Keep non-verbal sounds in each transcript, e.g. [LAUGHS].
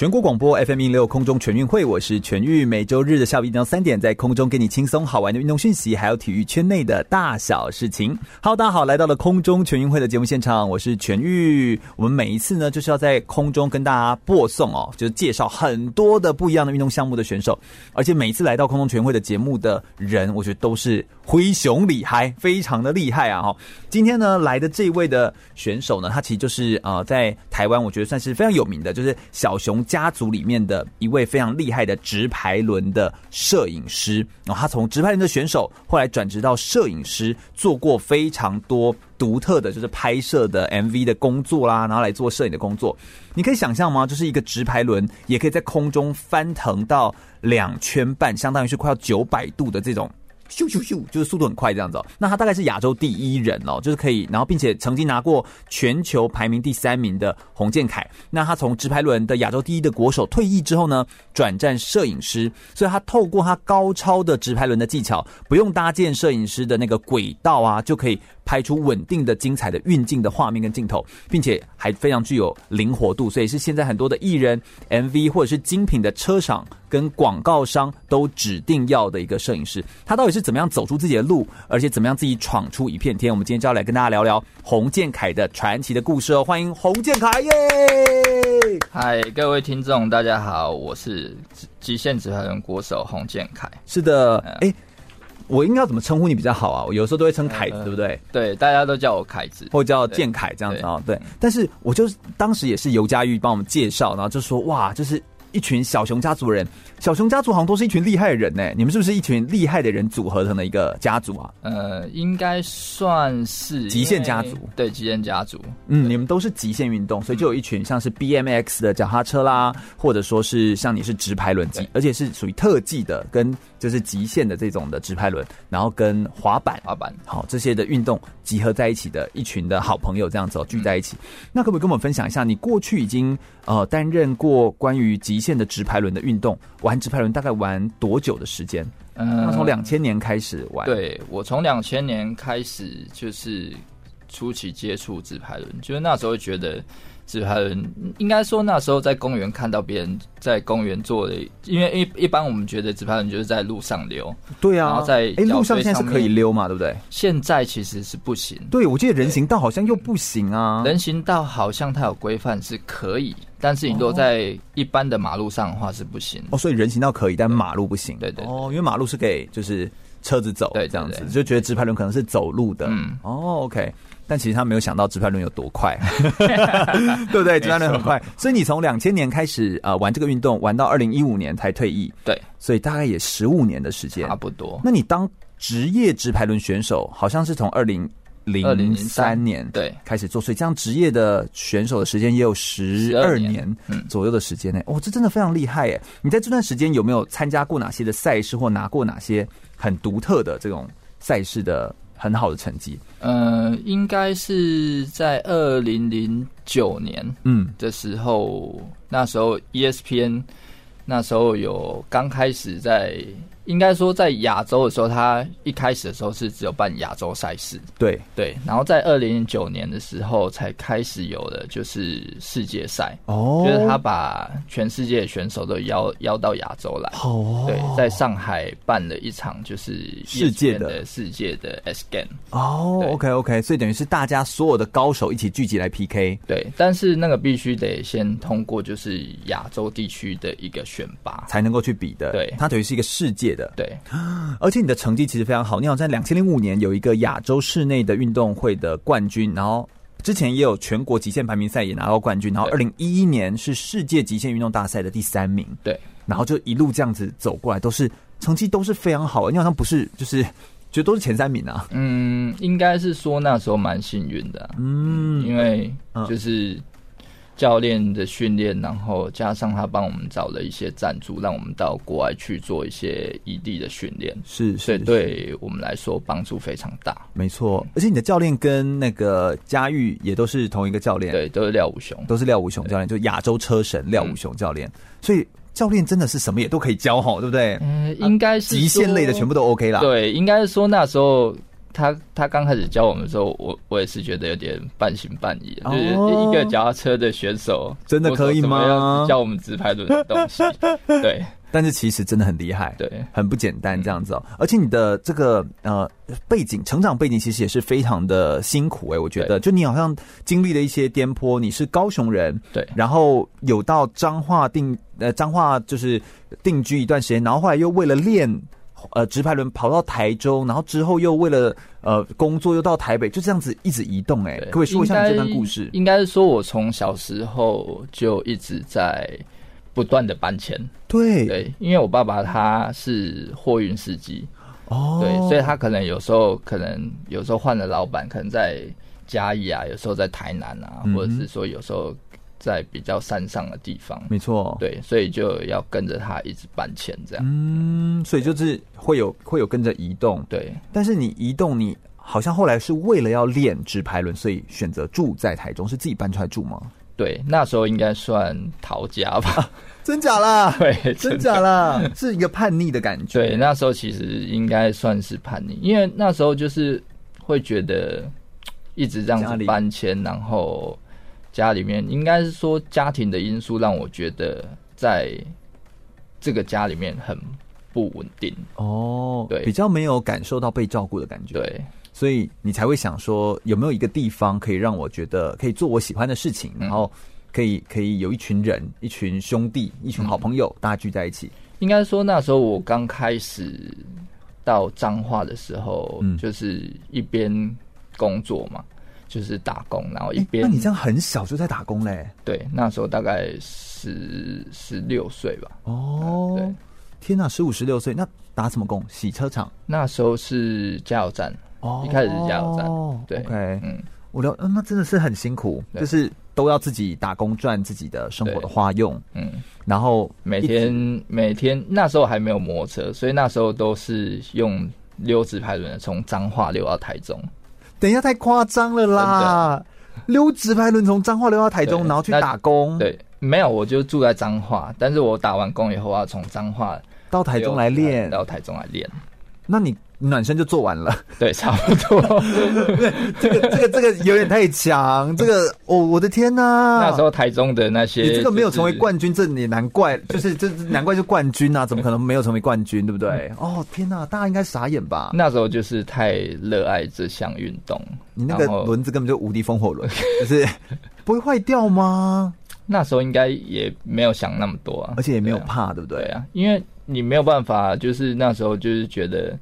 全国广播 FM 一六空中全运会，我是全玉。每周日的下午一点到三点，在空中给你轻松好玩的运动讯息，还有体育圈内的大小事情。Hello，大家好，来到了空中全运会的节目现场，我是全玉。我们每一次呢，就是要在空中跟大家播送哦，就是介绍很多的不一样的运动项目的选手，而且每一次来到空中全运会的节目的人，我觉得都是灰熊厉害，非常的厉害啊！哈，今天呢来的这一位的选手呢，他其实就是呃，在台湾我觉得算是非常有名的，就是小熊。家族里面的一位非常厉害的直排轮的摄影师，然后他从直排轮的选手，后来转职到摄影师，做过非常多独特的就是拍摄的 MV 的工作啦，然后来做摄影的工作。你可以想象吗？就是一个直排轮也可以在空中翻腾到两圈半，相当于是快要九百度的这种。咻咻咻，就是速度很快这样子哦。那他大概是亚洲第一人哦，就是可以，然后并且曾经拿过全球排名第三名的洪建凯。那他从直排轮的亚洲第一的国手退役之后呢，转战摄影师，所以他透过他高超的直排轮的技巧，不用搭建摄影师的那个轨道啊，就可以。拍出稳定的、精彩的运镜的画面跟镜头，并且还非常具有灵活度，所以是现在很多的艺人 MV 或者是精品的车厂跟广告商都指定要的一个摄影师。他到底是怎么样走出自己的路，而且怎么样自己闯出一片天？我们今天就要来跟大家聊聊洪建凯的传奇的故事哦！欢迎洪建凯耶！嗨，各位听众，大家好，我是极限指挥人国手洪建凯。是的，哎、欸。我应该要怎么称呼你比较好啊？我有时候都会称凯子，对不对？对，大家都叫我凯子，或叫建凯这样子啊。对，但是我就当时也是尤佳玉帮我们介绍，然后就说哇，就是。一群小熊家族人，小熊家族好像都是一群厉害的人呢。你们是不是一群厉害的人组合成的一个家族啊？呃，应该算是极限家族。对，极限家族。嗯，你们都是极限运动，所以就有一群像是 BMX 的脚踏车啦，或者说是像你是直排轮机，而且是属于特技的，跟就是极限的这种的直排轮，然后跟滑板、滑板，好这些的运动集合在一起的一群的好朋友，这样子聚在一起。嗯、那可不可以跟我们分享一下，你过去已经呃担任过关于极限的直排轮的运动，玩直排轮大概玩多久的时间？嗯，从两千年开始玩。对，我从两千年开始就是初期接触直排轮，就是那时候觉得。直排轮应该说那时候在公园看到别人在公园做的，因为一一般我们觉得直排轮就是在路上溜，对啊，然后在哎路上现在是可以溜嘛，对不对？现在其实是不行。对，我记得人行道好像又不行啊。人行道好像它有规范是可以，但是你如果在一般的马路上的话是不行。哦，所以人行道可以，但马路不行。对对，对。哦，因为马路是给就是车子走，对，这样子就觉得直排轮可能是走路的。嗯，哦，OK。但其实他没有想到直排轮有多快，[LAUGHS] [LAUGHS] 对不对？直排轮很快，所以你从两千年开始呃玩这个运动，玩到二零一五年才退役，对，所以大概也十五年的时间，差不多。那你当职业直排轮选手，好像是从二零零三年对开始做，所以这样职业的选手的时间也有十二年左右的时间呢。哦，这真的非常厉害耶！你在这段时间有没有参加过哪些的赛事，或拿过哪些很独特的这种赛事的？很好的成绩，呃，应该是在二零零九年，嗯的时候，嗯、那时候 ESPN 那时候有刚开始在。应该说，在亚洲的时候，他一开始的时候是只有办亚洲赛事，对。对。然后在二零零九年的时候，才开始有了就是世界赛。哦，就是他把全世界的选手都邀邀到亚洲来，哦，对，在上海办了一场就是世界的世界的 S Game，哦，OK OK，所以等于是大家所有的高手一起聚集来 PK，对，但是那个必须得先通过就是亚洲地区的一个选拔才能够去比的，对，它等于是一个世界的。对，而且你的成绩其实非常好。你好像在两千零五年有一个亚洲室内的运动会的冠军，然后之前也有全国极限排名赛也拿到冠军，然后二零一一年是世界极限运动大赛的第三名。对，然后就一路这样子走过来，都是成绩都是非常好的。你好像不是就是觉得都是前三名啊？嗯，应该是说那时候蛮幸运的。嗯，因为就是。教练的训练，然后加上他帮我们找了一些赞助，让我们到国外去做一些异地的训练，是，是，所以对我们来说帮助非常大。没错，而且你的教练跟那个嘉玉也都是同一个教练，对，都是廖武雄，都是廖武雄教练，就亚洲车神廖武雄教练。嗯、所以教练真的是什么也都可以教，哈，对不对？嗯，应该是极限类的全部都 OK 啦。对，应该是说那时候。他他刚开始教我们的时候，我我也是觉得有点半信半疑，哦、就是一个脚踏车的选手真的可以吗？教我们直排轮的东西，[LAUGHS] 对。但是其实真的很厉害，对，很不简单这样子哦。而且你的这个呃背景、成长背景其实也是非常的辛苦哎，我觉得，就你好像经历了一些颠簸。你是高雄人，对，然后有到彰化定呃彰化就是定居一段时间，然后后来又为了练。呃，直排轮跑到台中，然后之后又为了呃工作又到台北，就这样子一直移动。哎，可不可以说一下你这段故事？应该是说我从小时候就一直在不断的搬迁。对对，因为我爸爸他是货运司机哦，对，所以他可能有时候可能有时候换了老板，可能在嘉义啊，有时候在台南啊，嗯、或者是说有时候。在比较山上的地方，没错，对，所以就要跟着他一直搬迁，这样，嗯，所以就是会有会有跟着移动，对。但是你移动，你好像后来是为了要练直排轮，所以选择住在台中，是自己搬出来住吗？对，那时候应该算逃家吧？啊、真假啦？[LAUGHS] 对，真假啦？是一个叛逆的感觉。对，那时候其实应该算是叛逆，因为那时候就是会觉得一直这样子搬迁，然后。家里面应该是说家庭的因素让我觉得在这个家里面很不稳定。哦，对，比较没有感受到被照顾的感觉，对，所以你才会想说有没有一个地方可以让我觉得可以做我喜欢的事情，然后可以可以有一群人、一群兄弟、一群好朋友，大家聚在一起。应该说那时候我刚开始到彰化的时候，就是一边工作嘛。就是打工，然后一边、欸。那你这样很小就在打工嘞？对，那时候大概十十六岁吧。哦，对，天哪，十五十六岁，那打什么工？洗车场？那时候是加油站。哦，一开始是加油站。哦对，OK，嗯，我了，那真的是很辛苦，就是都要自己打工赚自己的生活的花用。嗯，然后每天每天那时候还没有摩托车，所以那时候都是用溜直排轮从彰化溜到台中。等一下，太夸张了啦！溜直排轮从彰化溜到台中，然后去打工。对，没有，我就住在彰化，但是我打完工以后要从彰化到台中来练，到台中来练。那你暖身就做完了？对，[LAUGHS] 差不多。这个这个这个有点太强。这个哦，我的天呐！那时候台中的那些，你这个没有成为冠军，这也难怪。就是这难怪是冠军啊，怎么可能没有成为冠军？对不对？哦，天呐，大家应该傻眼吧？那时候就是太热爱这项运动，你那个轮子根本就无敌风火轮，[LAUGHS] 就是不会坏掉吗？那时候应该也没有想那么多啊，而且也没有怕，对不对？对啊，因为。你没有办法，就是那时候就是觉得，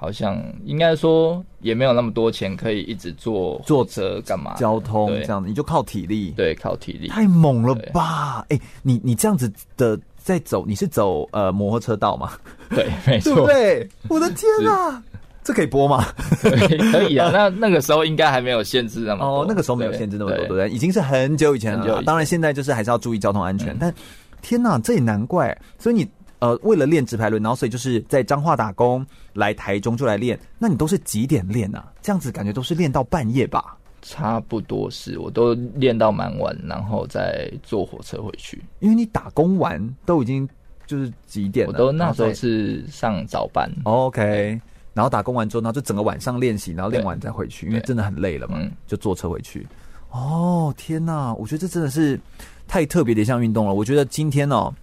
好像应该说也没有那么多钱可以一直坐坐车干嘛交通这样子，你就靠体力，对，靠体力，太猛了吧？哎、欸，你你这样子的在走，你是走呃摩托车道吗？[LAUGHS] 对，没错，对，我的天啊，这可以播吗？[LAUGHS] 可以啊，那那个时候应该还没有限制那么多哦，那个时候没有限制那么多，对不对？已经是很久以前了，当然现在就是还是要注意交通安全，嗯、但天哪，这也难怪，所以你。呃，为了练直排轮，然后所以就是在彰化打工，来台中就来练。那你都是几点练啊？这样子感觉都是练到半夜吧？差不多是，我都练到蛮晚，然后再坐火车回去。因为你打工完都已经就是几点了？我都那时候是上早班。OK，然后打工完之后，然后就整个晚上练习，然后练完再回去，因为真的很累了嘛，就坐车回去。哦，天哪！我觉得这真的是太特别的一项运动了。我觉得今天哦。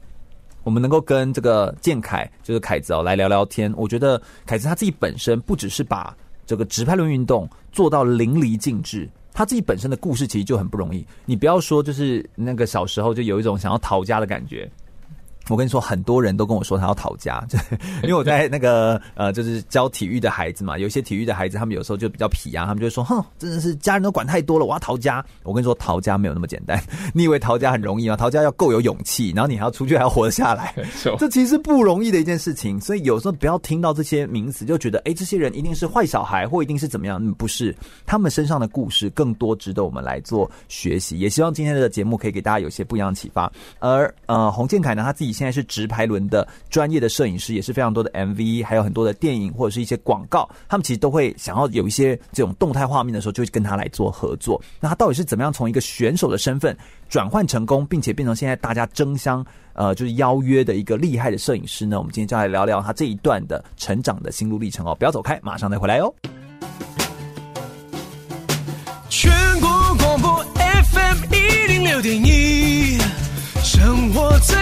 我们能够跟这个建凯，就是凯子哦，来聊聊天。我觉得凯子他自己本身不只是把这个直拍轮运动做到淋漓尽致，他自己本身的故事其实就很不容易。你不要说，就是那个小时候就有一种想要逃家的感觉，我跟你说，很多人都跟我说他要逃家，[LAUGHS] 就 [LAUGHS] 因为我在那个呃，就是教体育的孩子嘛，有些体育的孩子，他们有时候就比较皮啊，他们就说，哼，真的是家人都管太多了，我要逃家。我跟你说，逃家没有那么简单。[LAUGHS] 你以为逃家很容易吗？逃家要够有勇气，然后你还要出去，还要活得下来，这其实是不容易的一件事情。所以有时候不要听到这些名词就觉得，哎，这些人一定是坏小孩，或一定是怎么样？嗯，不是，他们身上的故事更多值得我们来做学习。也希望今天的节目可以给大家有些不一样的启发。而呃，洪建凯呢，他自己。现在是直排轮的专业的摄影师，也是非常多的 MV，还有很多的电影或者是一些广告，他们其实都会想要有一些这种动态画面的时候，就会跟他来做合作。那他到底是怎么样从一个选手的身份转换成功，并且变成现在大家争相呃就是邀约的一个厉害的摄影师呢？我们今天就来聊聊他这一段的成长的心路历程哦！不要走开，马上再回来哦。全国广播 FM 一零六点一，生活最。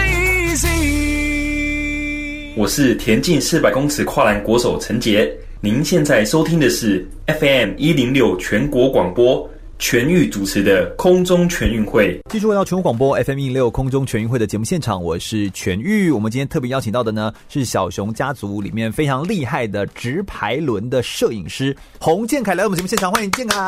我是田径四百公尺跨栏国手陈杰，您现在收听的是 FM 一零六全国广播。全域主持的空中全运会，继续回到全国广播 FM 一零六空中全运会的节目现场，我是全域。我们今天特别邀请到的呢，是小熊家族里面非常厉害的直排轮的摄影师洪建凯来我们节目现场，欢迎建凯。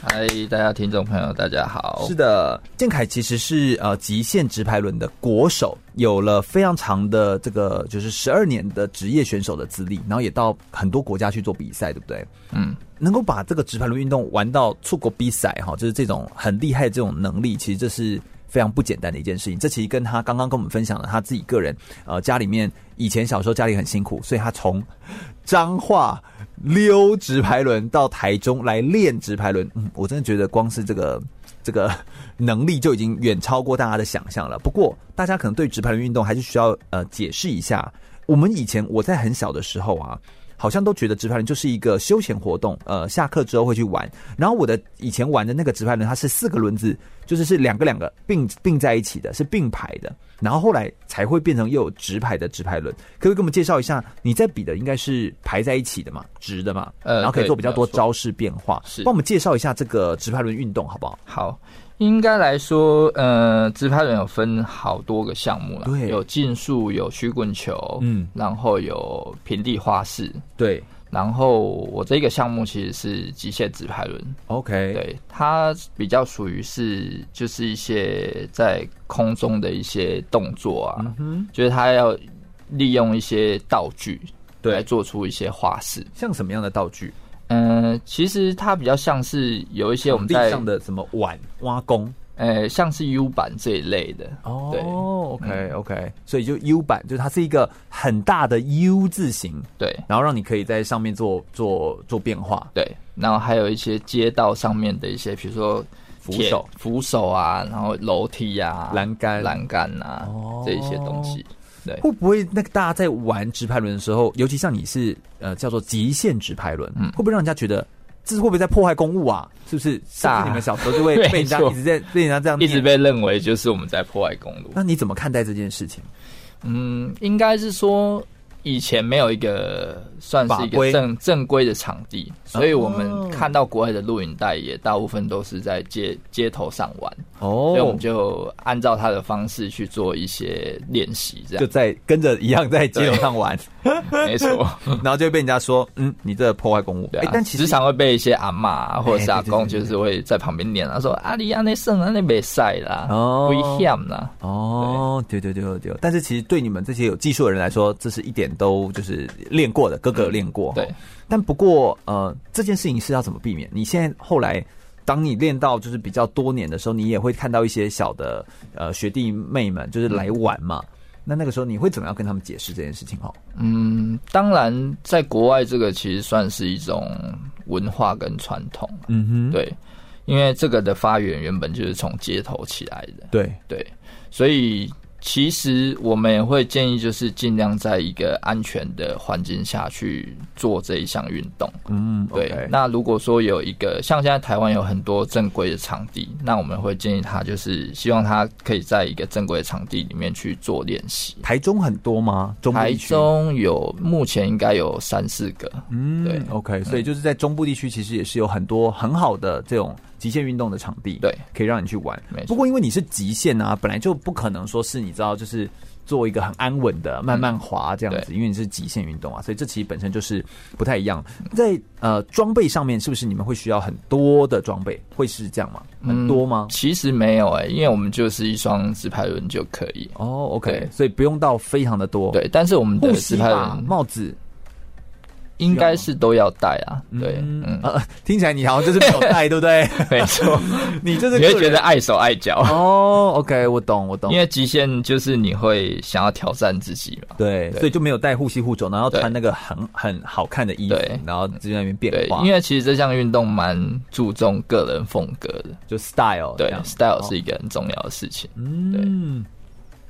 嗨，大家听众朋友，大家好。是的，建凯其实是呃极限直排轮的国手，有了非常长的这个就是十二年的职业选手的资历，然后也到很多国家去做比赛，对不对？嗯。能够把这个直排轮运动玩到出国比赛，哈，就是这种很厉害的这种能力，其实这是非常不简单的一件事情。这其实跟他刚刚跟我们分享的他自己个人，呃，家里面以前小时候家里很辛苦，所以他从彰化溜直排轮到台中来练直排轮。嗯，我真的觉得光是这个这个能力就已经远超过大家的想象了。不过大家可能对直排轮运动还是需要呃解释一下。我们以前我在很小的时候啊。好像都觉得直排轮就是一个休闲活动，呃，下课之后会去玩。然后我的以前玩的那个直排轮，它是四个轮子，就是是两个两个并并在一起的，是并排的。然后后来才会变成又有直排的直排轮。可以给我们介绍一下？你在比的应该是排在一起的嘛，直的嘛，呃，然后可以做比较多招式变化。是，帮我们介绍一下这个直排轮运动好不好？好。应该来说，呃，直拍轮有分好多个项目了，对，有竞速，有曲棍球，嗯，然后有平地花式，对，然后我这个项目其实是极限直拍轮，OK，对，它比较属于是就是一些在空中的一些动作啊，嗯哼，就是它要利用一些道具，对，来做出一些花式，像什么样的道具？嗯、呃，其实它比较像是有一些我们在地上的什么碗挖工，呃，像是 U 板这一类的。哦，对，OK OK，所以就 U 板，就是它是一个很大的 U 字形，对，然后让你可以在上面做做做变化，对，然后还有一些街道上面的一些，比如说扶手、扶手啊，然后楼梯啊、栏杆、栏杆啊，哦、这一些东西。对，会不会那个大家在玩直排轮的时候，尤其像你是呃叫做极限直排轮，嗯，会不会让人家觉得这是会不会在破坏公物啊？是不是？是你们小时候就会被人家 [LAUGHS] 一直在被人家这样一直被认为就是我们在破坏公路。那你怎么看待这件事情？嗯，应该是说。以前没有一个算是一个正正规的场地，所以我们看到国外的录影带也大部分都是在街街头上玩。哦，所以我们就按照他的方式去做一些练习，这样。就在跟着一样在街头上玩，[LAUGHS] 没错，[LAUGHS] 然后就被人家说，嗯，你这破坏公物。哎，但其实时常会被一些阿嬷 [LAUGHS] 或者是阿公，就是会在旁边念，他说阿里阿内圣阿内没赛啦，哦，危险啦，哦，对对对对，但是其实对你们这些有技术的人来说，这是一点。都就是练过的，哥哥练过，对。但不过，呃，这件事情是要怎么避免？你现在后来，当你练到就是比较多年的时候，你也会看到一些小的呃学弟妹们就是来玩嘛。嗯、那那个时候你会怎么样跟他们解释这件事情？哦，嗯，当然，在国外这个其实算是一种文化跟传统，嗯哼，对，因为这个的发源原本就是从街头起来的，对对，所以。其实我们也会建议，就是尽量在一个安全的环境下去做这一项运动。嗯，对。Okay. 那如果说有一个像现在台湾有很多正规的场地，那我们会建议他，就是希望他可以在一个正规的场地里面去做练习。台中很多吗？中台中有，目前应该有三四个。嗯，对。OK，所以就是在中部地区，其实也是有很多很好的这种。极限运动的场地，对，可以让你去玩。不过因为你是极限啊，本来就不可能说是你知道，就是做一个很安稳的慢慢滑这样子，因为你是极限运动啊，所以这其实本身就是不太一样。在呃装备上面，是不是你们会需要很多的装备？会是这样吗？很多吗？其实没有哎，因为我们就是一双直排轮就可以。哦，OK，所以不用到非常的多。对，但是我们的直排轮帽子。应该是都要带啊，对，嗯，呃，听起来你好像就是没有带，[LAUGHS] 对不对？没错，[LAUGHS] 你就是你会觉得碍手碍脚哦。OK，我懂，我懂。因为极限就是你会想要挑战自己嘛，对，所以就没有带护膝护肘，然后穿那个很很好看的衣服，然后就在那边变化。因为其实这项运动蛮注重个人风格的，就 style，对，style 是一个很重要的事情。嗯，对。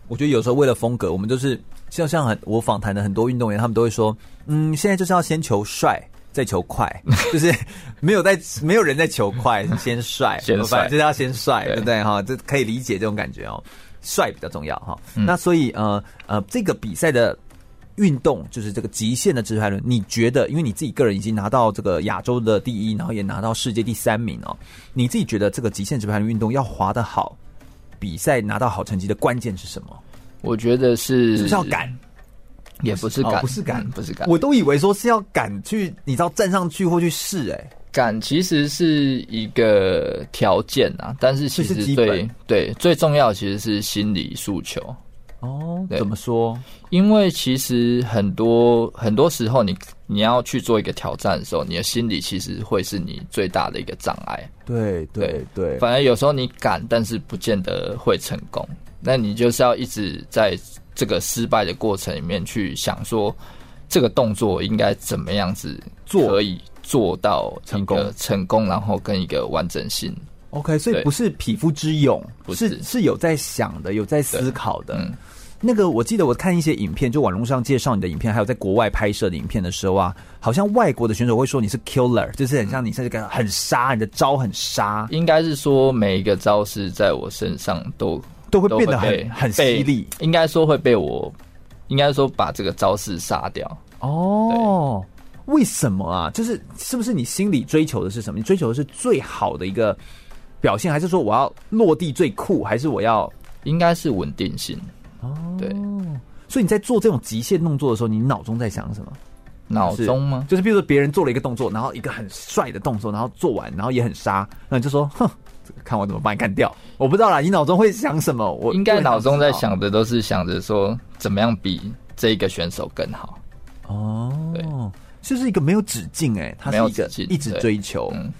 我觉得有时候为了风格，我们就是像像很我访谈的很多运动员，他们都会说，嗯，现在就是要先求帅，再求快，就是 [LAUGHS] 没有在没有人在求快，先帅，先帅，就是要先帅，对不对哈？这可以理解这种感觉哦，帅比较重要哈。那所以呃呃，这个比赛的运动就是这个极限的直排轮，你觉得，因为你自己个人已经拿到这个亚洲的第一，然后也拿到世界第三名哦，你自己觉得这个极限直排轮运动要滑得好？比赛拿到好成绩的关键是什么？我觉得是是要敢，也不是敢，不是敢，不是敢。我都以为说是要敢去，你知道站上去或去试。哎，敢其实是一个条件啊，但是其实对对最重要其实是心理诉求。哦，怎么说？因为其实很多很多时候，你你要去做一个挑战的时候，你的心理其实会是你最大的一个障碍。对对对，反而有时候你敢，但是不见得会成功。那你就是要一直在这个失败的过程里面去想说，这个动作应该怎么样子做可以做到成功成功，然后跟一个完整性。OK，所以不是匹夫之勇，不是是有在想的，有在思考的。嗯那个我记得我看一些影片，就网络上介绍你的影片，还有在国外拍摄的影片的时候啊，好像外国的选手会说你是 killer，就是很像你是这个很杀，你的招很杀。应该是说每一个招式在我身上都都会变得很很犀利，应该说会被我，应该说把这个招式杀掉。哦，为什么啊？就是是不是你心里追求的是什么？你追求的是最好的一个表现，还是说我要落地最酷，还是我要应该是稳定性？哦，对，所以你在做这种极限动作的时候，你脑中在想什么？脑中吗？就是比如说别人做了一个动作，然后一个很帅的动作，然后做完，然后也很杀，那你就说，哼，看我怎么把你干掉。我不知道啦，你脑中会想什么？我应该脑中在想的都是想着说，怎么样比这一个选手更好。哦，对，就是一个没有止境，哎，他是一个一直追求。嗯，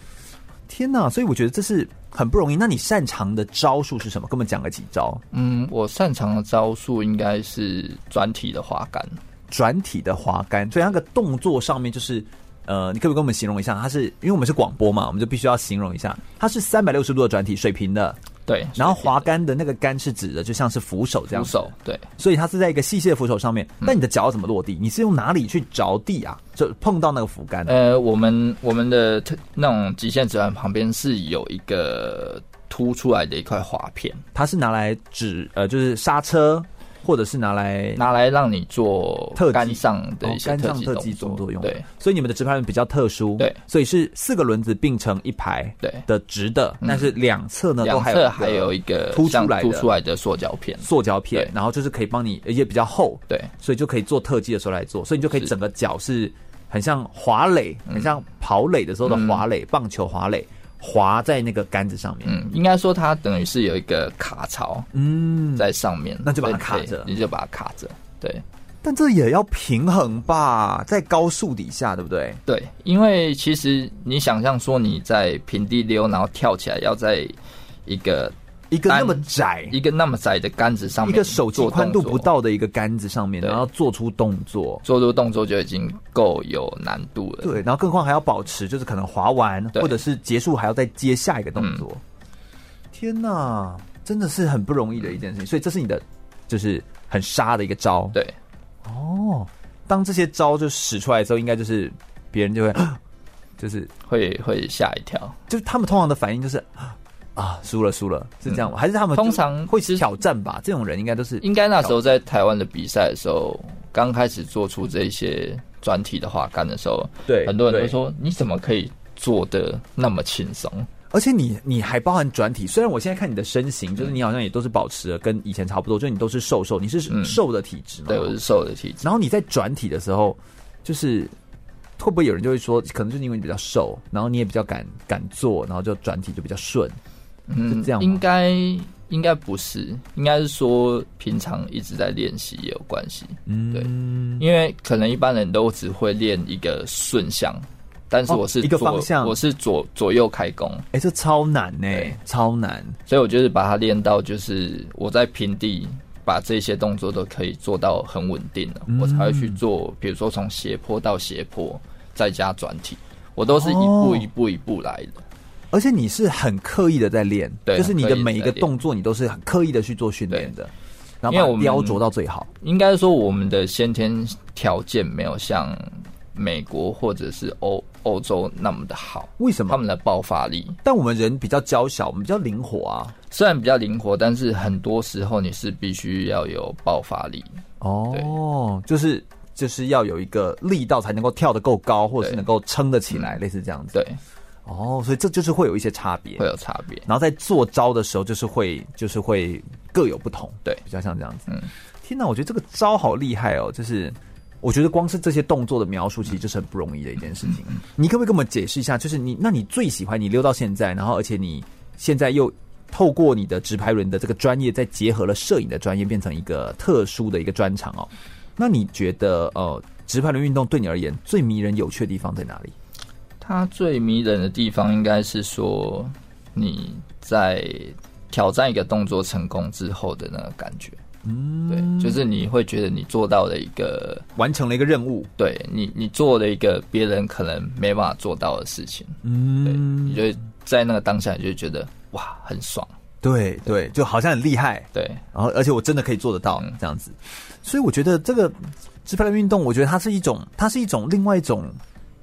天哪，所以我觉得这是。很不容易。那你擅长的招数是什么？跟我们讲个几招。嗯，我擅长的招数应该是转体的滑杆。转体的滑杆，所以那个动作上面就是，呃，你可不可以跟我们形容一下？它是因为我们是广播嘛，我们就必须要形容一下，它是三百六十度的转体，水平的。对，然后滑杆的那个杆是指的，就像是扶手这样。扶手，对，所以它是在一个细细的扶手上面。那你的脚要怎么落地？你是用哪里去着地啊？就碰到那个扶杆？呃，我们我们的那种极限直排旁边是有一个凸出来的一块滑片，它是拿来指呃，就是刹车。或者是拿来拿来让你做特肝上的一些特技动作用，对，所以你们的直排轮比较特殊，对，所以是四个轮子并成一排，对。的直的，但是两侧呢都还有还有一个凸出来凸出来的塑胶片，塑胶片，然后就是可以帮你，而且比较厚，对，所以就可以做特技的时候来做，所以你就可以整个脚是很像滑垒，很像跑垒的时候的滑垒，棒球滑垒。滑在那个杆子上面，嗯，应该说它等于是有一个卡槽，嗯，在上面，那就把它卡着，你就把它卡着，对。但这也要平衡吧，在高速底下，对不对？对，因为其实你想象说你在平地溜，然后跳起来，要在一个。一个那么窄，一个那么窄的杆子上面，一个手机宽度不到的一个杆子上面，然后做出动作，做出动作就已经够有难度了。对，然后更何况还要保持，就是可能滑完或者是结束还要再接下一个动作。嗯、天哪，真的是很不容易的一件事情。所以这是你的，就是很杀的一个招。对，哦，当这些招就使出来之后，应该就是别人就会，[GASPS] 就是会会吓一跳，就是他们通常的反应就是。啊，输了输了，是这样吗？嗯、还是他们通常会挑战吧？这种人应该都是应该那时候在台湾的比赛的时候，刚开始做出这些转体的话干的时候，对很多人都说你怎么可以做的那么轻松？而且你你还包含转体，虽然我现在看你的身形，就是你好像也都是保持了跟以前差不多，就是你都是瘦瘦，你是瘦的体质吗？对，我是瘦的体质。然后你在转体的时候，就是会不会有人就会说，可能就是因为你比较瘦，然后你也比较敢敢做，然后就转体就比较顺，嗯，这样应该应该不是，应该是说平常一直在练习也有关系，嗯，对，因为可能一般人都只会练一个顺向。但是我是、哦、一个方向，我是左左右开弓，哎、欸，这超难呢，超难。所以我就是把它练到，就是我在平地把这些动作都可以做到很稳定了，嗯、我才会去做。比如说从斜坡到斜坡，再加转体，我都是一步一步一步来的。而且你是很刻意的在练，对，就是你的每一个动作，你都是很刻意的去做训练的。然后把我雕琢到最好。应该说我们的先天条件没有像美国或者是欧。欧洲那么的好，为什么他们的爆发力？但我们人比较娇小，我们比较灵活啊。虽然比较灵活，但是很多时候你是必须要有爆发力哦。就是就是要有一个力道才能够跳得够高，或者是能够撑得起来，类似这样子。对，哦，所以这就是会有一些差别，会有差别。然后在做招的时候，就是会就是会各有不同。对，比较像这样子。嗯，天哪，我觉得这个招好厉害哦，就是。我觉得光是这些动作的描述，其实就是很不容易的一件事情。你可不可以跟我们解释一下？就是你，那你最喜欢你溜到现在，然后而且你现在又透过你的直排轮的这个专业，再结合了摄影的专业，变成一个特殊的一个专长哦。那你觉得，呃，直排轮运动对你而言最迷人、有趣的地方在哪里？它最迷人的地方应该是说你在挑战一个动作成功之后的那个感觉。嗯，对，就是你会觉得你做到了一个完成了一个任务，对你，你做了一个别人可能没办法做到的事情，嗯，对，你就在那个当下你就觉得哇，很爽，对对，就好像很厉害，对，然后而且我真的可以做得到这样子，所以我觉得这个直排轮运动，我觉得它是一种，它是一种另外一种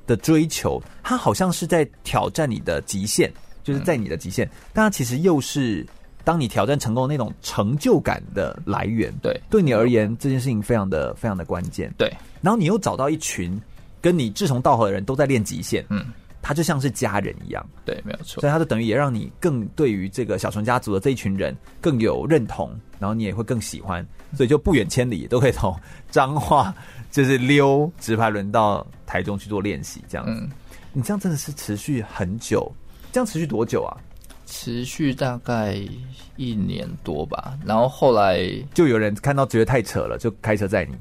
的追求，它好像是在挑战你的极限，就是在你的极限，但它其实又是。当你挑战成功那种成就感的来源，对，对你而言这件事情非常的非常的关键，对。然后你又找到一群跟你志同道合的人都在练极限，嗯，他就像是家人一样，对，没有错。所以他就等于也让你更对于这个小纯家族的这一群人更有认同，然后你也会更喜欢，所以就不远千里都可以从彰化就是溜直排轮到台中去做练习，这样子。嗯，你这样真的是持续很久，这样持续多久啊？持续大概一年多吧，然后后来就有人看到觉得太扯了，就开车载你。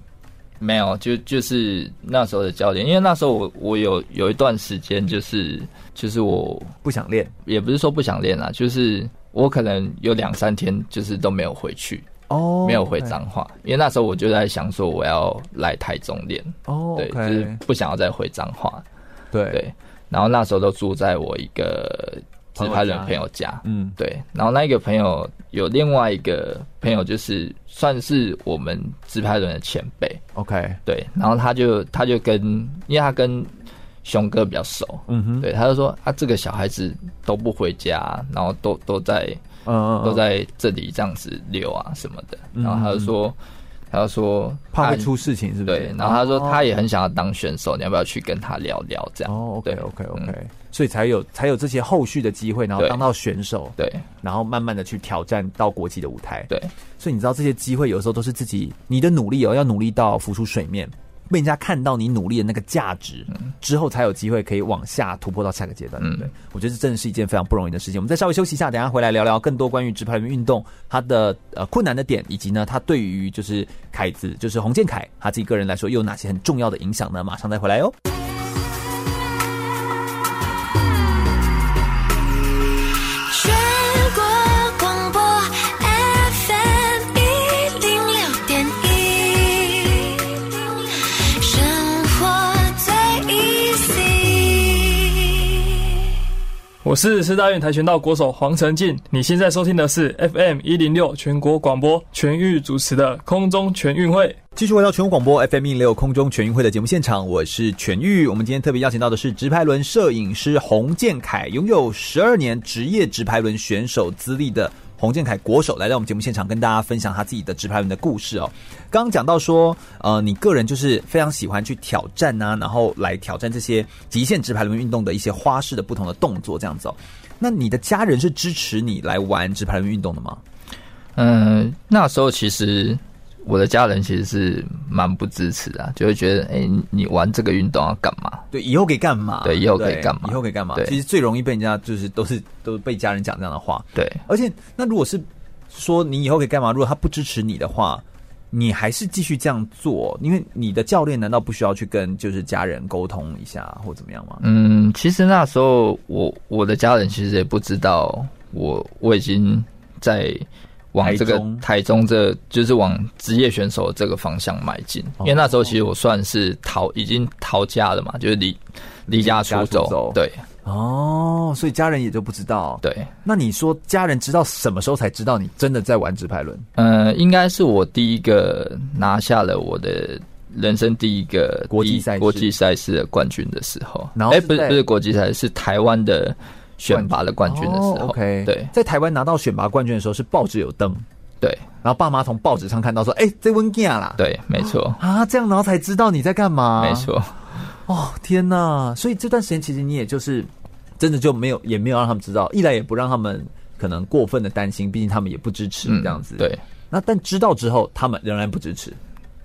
没有，就就是那时候的教练，因为那时候我我有有一段时间就是就是我不想练，也不是说不想练啦，就是我可能有两三天就是都没有回去哦，没有回彰化，因为那时候我就在想说我要来台中练哦，对，就是不想要再回彰化，对。对，然后那时候都住在我一个。直排轮朋友家，嗯，对，然后那个朋友有另外一个朋友，就是算是我们自拍轮的前辈，OK，对，然后他就他就跟，因为他跟熊哥比较熟，嗯哼，对，他就说啊，这个小孩子都不回家，然后都都在，嗯嗯，都在这里这样子溜啊什么的，然后他就说。他就说怕会出事情，是不是？对。然后他说他也很想要当选手，你要不要去跟他聊聊？这样。哦，OK，OK，OK。所以才有才有这些后续的机会，然后当到选手，对。然后慢慢的去挑战到国际的舞台，对。所以你知道这些机会有时候都是自己你的努力哦，要努力到浮出水面。被人家看到你努力的那个价值之后，才有机会可以往下突破到下个阶段，对不对？我觉得这真的是一件非常不容易的事情。我们再稍微休息一下，等一下回来聊聊更多关于直排轮运动它的呃困难的点，以及呢，它对于就是凯子，就是洪建凯他自己个人来说，又有哪些很重要的影响呢？马上再回来哟。我是师大院跆拳道国手黄成进，你现在收听的是 FM 一零六全国广播全域主持的空中全运会。继续回到全国广播 FM 一零六空中全运会的节目现场，我是全域。我们今天特别邀请到的是直排轮摄影师洪建凯，拥有十二年职业直排轮选手资历的。洪建凯国手来到我们节目现场，跟大家分享他自己的直排轮的故事哦。刚刚讲到说，呃，你个人就是非常喜欢去挑战啊，然后来挑战这些极限直排轮运动的一些花式的不同的动作，这样子哦。那你的家人是支持你来玩直排轮运动的吗？嗯、那时候其实。我的家人其实是蛮不支持的，就会觉得，哎、欸，你玩这个运动要干嘛？对，以后可以干嘛？对，以后可以干嘛？以后可以干嘛？对，其实最容易被人家就是都是都是被家人讲这样的话。对，而且那如果是说你以后可以干嘛？如果他不支持你的话，你还是继续这样做？因为你的教练难道不需要去跟就是家人沟通一下或怎么样吗？嗯，其实那时候我我的家人其实也不知道我我已经在。往这个台中，这就是往职业选手这个方向迈进。因为那时候其实我算是逃，已经逃家了嘛，就是离离家出走。对，哦，所以家人也就不知道。对，那你说家人知道什么时候才知道你真的在玩直排轮？呃，应该是我第一个拿下了我的人生第一个国际赛国际赛事的冠军的时候。然后，哎，不是不是国际赛，是台湾的。选拔的冠军的时候，哦，OK，对，在台湾拿到选拔冠军的时候，是报纸有登，对，然后爸妈从报纸上看到说，哎，这温吉亚啦，对，没错。啊，这样然后才知道你在干嘛，没错，哦，天哪，所以这段时间其实你也就是真的就没有，也没有让他们知道，一来也不让他们可能过分的担心，毕竟他们也不支持这样子，嗯，对，那但知道之后，他们仍然不支持，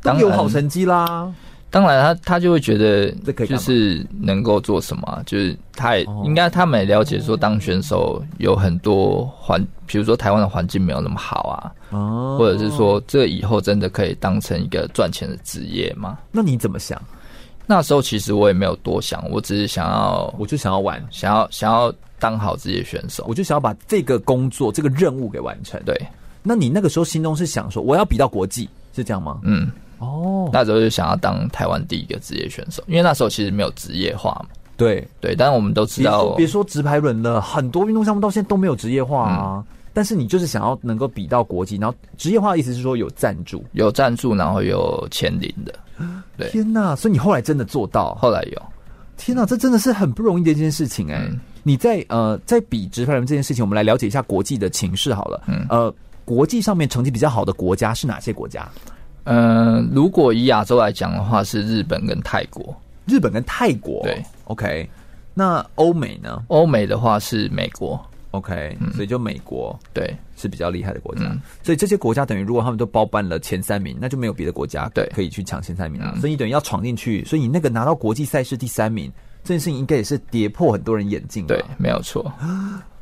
都有好成绩啦。当然他，他他就会觉得，就是能够做什么，就是他也应该他们也了解说，当选手有很多环，比如说台湾的环境没有那么好啊，哦，或者是说这以后真的可以当成一个赚钱的职业吗？那你怎么想？那时候其实我也没有多想，我只是想要，我就想要玩，想要想要当好职业选手，我就想要把这个工作这个任务给完成。对，那你那个时候心中是想说，我要比到国际，是这样吗？嗯。哦，那时候就想要当台湾第一个职业选手，因为那时候其实没有职业化嘛。对对，但是我们都知道，别说直排轮了，很多运动项目到现在都没有职业化啊。嗯、但是你就是想要能够比到国际，然后职业化的意思是说有赞助，有赞助，然后有签名的。对，天哪！所以你后来真的做到，后来有。天哪，这真的是很不容易的一件事情哎、欸。嗯、你在呃，在比直排轮这件事情，我们来了解一下国际的情势好了。嗯，呃，国际上面成绩比较好的国家是哪些国家？嗯，如果以亚洲来讲的话，是日本跟泰国。日本跟泰国，对，OK。那欧美呢？欧美的话是美国，OK。所以就美国，对，是比较厉害的国家。所以这些国家等于，如果他们都包办了前三名，那就没有别的国家对可以去抢前三名了。所以你等于要闯进去，所以你那个拿到国际赛事第三名这件事情，应该也是跌破很多人眼镜。对，没有错。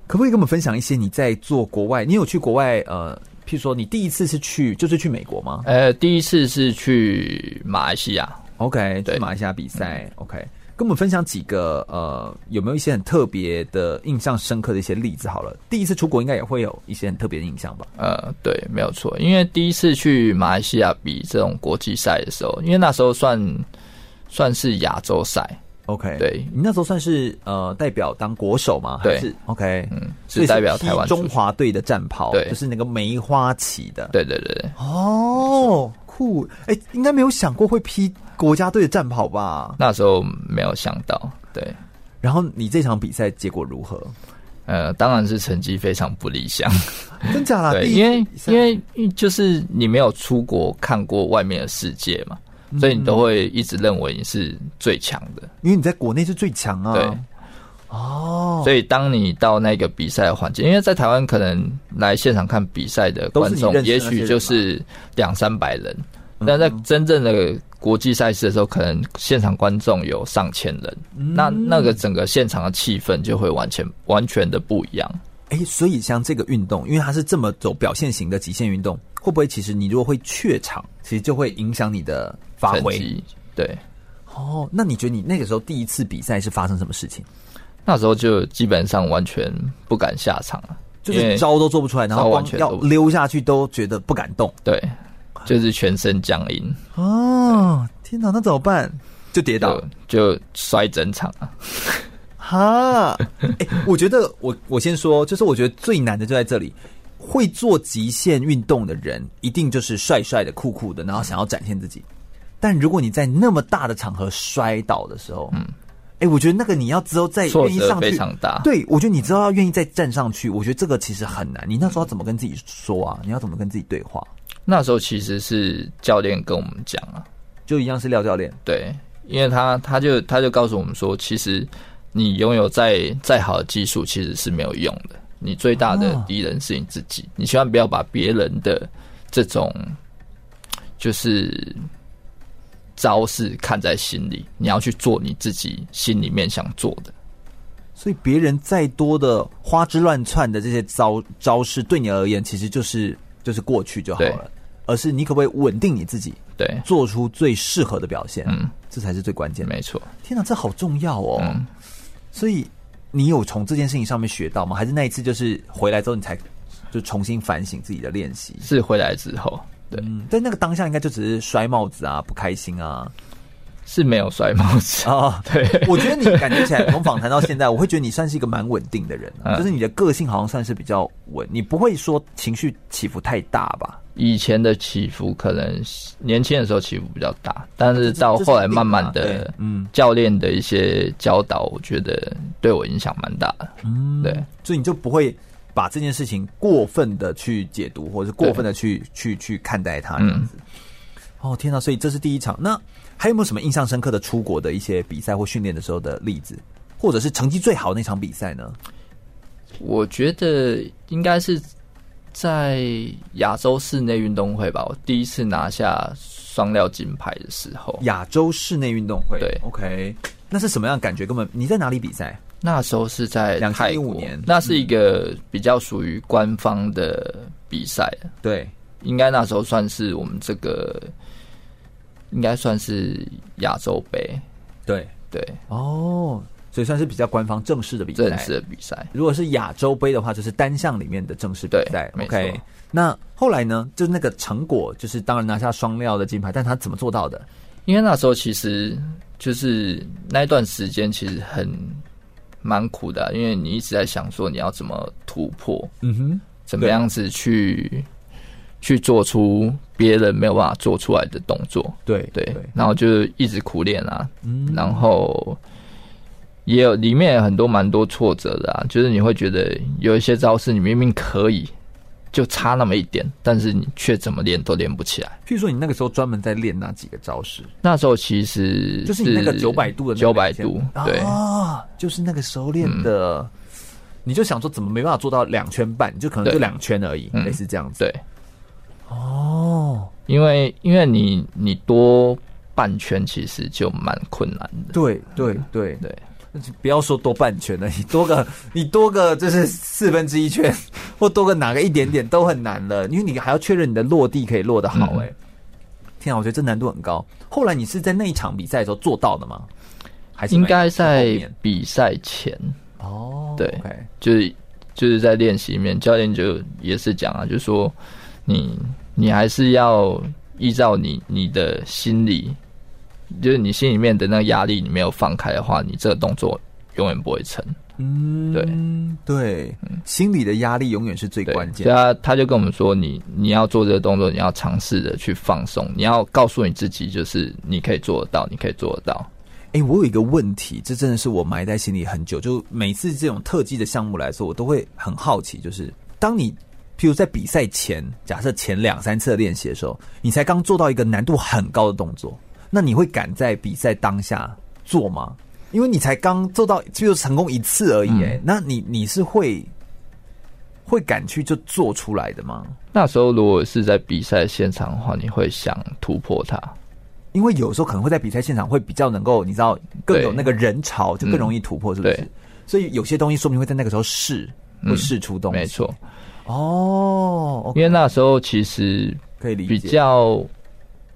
可不可以跟我们分享一些你在做国外？你有去国外呃？譬如说，你第一次是去就是去美国吗？呃，第一次是去马来西亚。OK，对，马来西亚比赛。OK，跟我们分享几个呃，有没有一些很特别的、印象深刻的一些例子？好了，第一次出国应该也会有一些很特别的印象吧？呃，对，没有错。因为第一次去马来西亚比这种国际赛的时候，因为那时候算算是亚洲赛。OK，对，你那时候算是呃代表当国手吗？对，还是 OK，嗯，是代表台湾中华队的战袍，对，就是那个梅花旗的，对对对。哦，酷，哎、欸，应该没有想过会披国家队的战袍吧？那时候没有想到，对。然后你这场比赛结果如何？呃，当然是成绩非常不理想，[LAUGHS] 真假啦？对，因为因为就是你没有出国看过外面的世界嘛。所以你都会一直认为你是最强的，因为你在国内是最强啊。对，哦，所以当你到那个比赛的环境，因为在台湾可能来现场看比赛的观众，也许就是两三百人，但在真正的国际赛事的时候，可能现场观众有上千人，那那个整个现场的气氛就会完全完全的不一样。哎，所以像这个运动，因为它是这么走表现型的极限运动，会不会其实你如果会怯场，其实就会影响你的发挥？对，哦，那你觉得你那个时候第一次比赛是发生什么事情？那时候就基本上完全不敢下场了，就是招都做不出来，然后完全要溜下去都觉得不敢动，对，就是全身僵硬。哦，天哪，那怎么办？就跌倒，就摔整场啊。哈，哎、欸，我觉得我我先说，就是我觉得最难的就在这里，会做极限运动的人，一定就是帅帅的、酷酷的，然后想要展现自己。但如果你在那么大的场合摔倒的时候，嗯，哎、哎，我觉得那个你要之后再愿意上去，非常大。对，我觉得你之后要愿意再站上去，我觉得这个其实很难。你那时候要怎么跟自己说啊？你要怎么跟自己对话？那时候其实是教练跟我们讲啊，就一样是廖教练。对，因为他他就他就告诉我们说，其实你拥有再再好的技术，其实是没有用的。你最大的敌人是你自己，哦、你千万不要把别人的这种就是。招式看在心里，你要去做你自己心里面想做的。所以别人再多的花枝乱窜的这些招招式，对你而言其实就是就是过去就好了。而是你可不可以稳定你自己？对，做出最适合的表现。嗯，这才是最关键的。没错。天哪，这好重要哦。嗯。所以你有从这件事情上面学到吗？还是那一次就是回来之后你才就重新反省自己的练习？是回来之后。对，嗯，但那个当下应该就只是摔帽子啊，不开心啊，是没有摔帽子啊。[LAUGHS] 对，我觉得你感觉起来从访谈到现在，我会觉得你算是一个蛮稳定的人，啊，[LAUGHS] 就是你的个性好像算是比较稳，你不会说情绪起伏太大吧？以前的起伏可能年轻的时候起伏比较大，但是到后来慢慢的，嗯，教练的一些教导，我觉得对我影响蛮大的。嗯，对，所以你就不会。把这件事情过分的去解读，或者是过分的去去去看待它这样子。嗯、哦天哪！所以这是第一场。那还有没有什么印象深刻的出国的一些比赛或训练的时候的例子，或者是成绩最好的那场比赛呢？我觉得应该是在亚洲室内运动会吧。我第一次拿下双料金牌的时候，亚洲室内运动会。对，OK，那是什么样的感觉？根本你在哪里比赛？那时候是在泰国2015年，那是一个比较属于官方的比赛。对，应该那时候算是我们这个，应该算是亚洲杯。对对，哦，所以算是比较官方正式的比赛。正式的比赛，如果是亚洲杯的话，就是单项里面的正式比赛。OK，那后来呢？就是那个成果，就是当然拿下双料的金牌，但他怎么做到的？因为那时候其实就是那一段时间，其实很。蛮苦的，因为你一直在想说你要怎么突破，嗯哼，怎么样子去去做出别人没有办法做出来的动作，对对，然后就一直苦练啊，嗯，然后也有里面有很多蛮多挫折的啊，就是你会觉得有一些招式你明明可以。就差那么一点，但是你却怎么练都练不起来。譬如说，你那个时候专门在练那几个招式？那时候其实就是你那个九百度的九百度，对啊，就是那个时候练的。嗯、你就想说，怎么没办法做到两圈半？你就可能就两圈而已，类似这样子。对，哦，因为因为你你多半圈，其实就蛮困难的。对对对对。对不要说多半圈了，你多个 [LAUGHS] 你多个就是四分之一圈，或多个哪个一点点都很难了，因为你还要确认你的落地可以落得好。哎、嗯，天啊，我觉得这难度很高。后来你是在那一场比赛的时候做到的吗？还是应该在比赛前？哦，对，okay、就是就是在练习里面，教练就也是讲啊，就是说你你还是要依照你你的心理。就是你心里面的那个压力，你没有放开的话，你这个动作永远不会成。嗯，对对，心理的压力永远是最关键。对啊，他就跟我们说，你你要做这个动作，你要尝试的去放松，你要告诉你自己，就是你可以做得到，你可以做得到。哎、欸，我有一个问题，这真的是我埋在心里很久。就每次这种特技的项目来说，我都会很好奇，就是当你譬如在比赛前，假设前两三次的练习的时候，你才刚做到一个难度很高的动作。那你会敢在比赛当下做吗？因为你才刚做到，就成功一次而已。哎，那你你是会会敢去就做出来的吗？那时候如果是在比赛现场的话，你会想突破它？因为有时候可能会在比赛现场会比较能够，你知道更有那个人潮，就更容易突破，是不是？对。所以有些东西说不定会在那个时候试，会试出东西。没错。哦，因为那时候其实可以理解比较。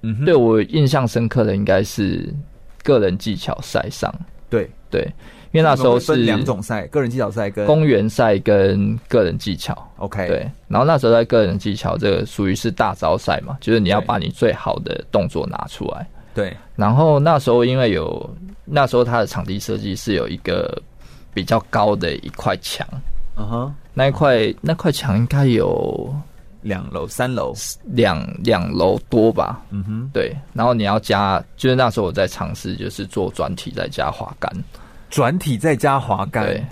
嗯，对我印象深刻的应该是个人技巧赛上，对对，因为那时候是两种赛，个人技巧赛跟公园赛跟个人技巧。OK，对，然后那时候在个人技巧这个属于是大招赛嘛，就是你要把你最好的动作拿出来。对，然后那时候因为有那时候他的场地设计是有一个比较高的一块墙，嗯哼，那一块那块墙应该有。两楼、三楼，两两楼多吧。嗯哼，对。然后你要加，就是那时候我在尝试，就是做转体再加滑杆。转体再加滑杆，对，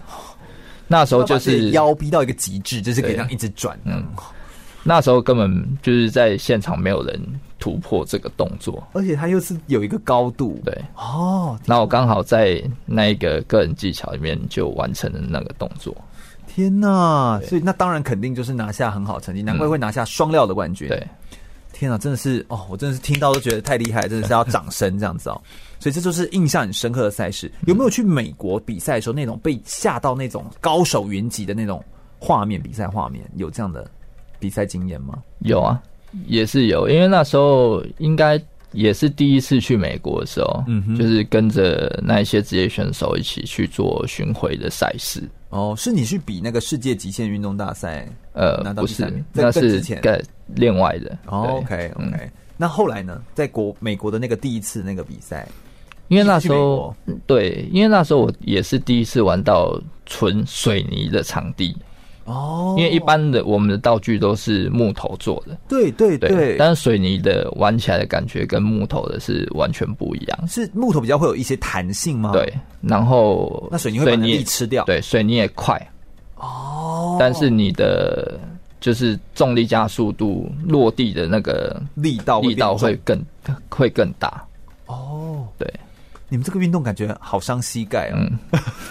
那时候就是腰逼到一个极致，就是可以这样一直转。嗯，那时候根本就是在现场没有人突破这个动作，而且它又是有一个高度。对，哦，那我刚好在那一个个人技巧里面就完成了那个动作。天呐！所以那当然肯定就是拿下很好成绩，难怪会拿下双料的冠军。对，天呐，真的是哦，我真的是听到都觉得太厉害，真的是要掌声这样子哦。[LAUGHS] 所以这就是印象很深刻的赛事。有没有去美国比赛的时候那种被吓到那种高手云集的那种画面？比赛画面有这样的比赛经验吗？有啊，也是有，因为那时候应该。也是第一次去美国的时候，嗯哼，就是跟着那一些职业选手一起去做巡回的赛事。哦，是你去比那个世界极限运动大赛？呃，不是，那是在另外的。哦，OK OK，嗯。那后来呢？在国美国的那个第一次那个比赛，因为那时候对，因为那时候我也是第一次玩到纯水泥的场地。哦，因为一般的我们的道具都是木头做的，对对对，对，但是水泥的玩起来的感觉跟木头的是完全不一样。是木头比较会有一些弹性吗？对，然后那水泥会把力吃掉，对，水泥也快。哦，但是你的就是重力加速度落地的那个力道力道会更会更大。哦，对。你们这个运动感觉好伤膝盖啊！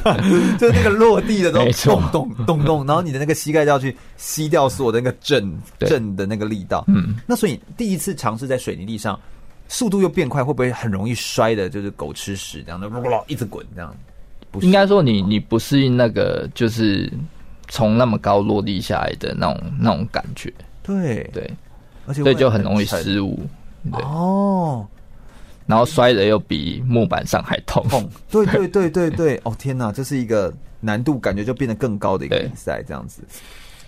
嗯、[LAUGHS] 就是那个落地的那种咚咚咚咚，然后你的那个膝盖就要去吸掉所有的那个震震的那个力道。嗯，那所以第一次尝试在水泥地上，速度又变快，会不会很容易摔的？就是狗吃屎这样的，一直滚这样。应该说你你不适应那个，就是从那么高落地下来的那种那种感觉。对对，而且对就很容易失误。哦。然后摔的又比木板上还痛，痛，对对。对对对，哦天哪，这是一个难度感觉就变得更高的一个比赛，这样子，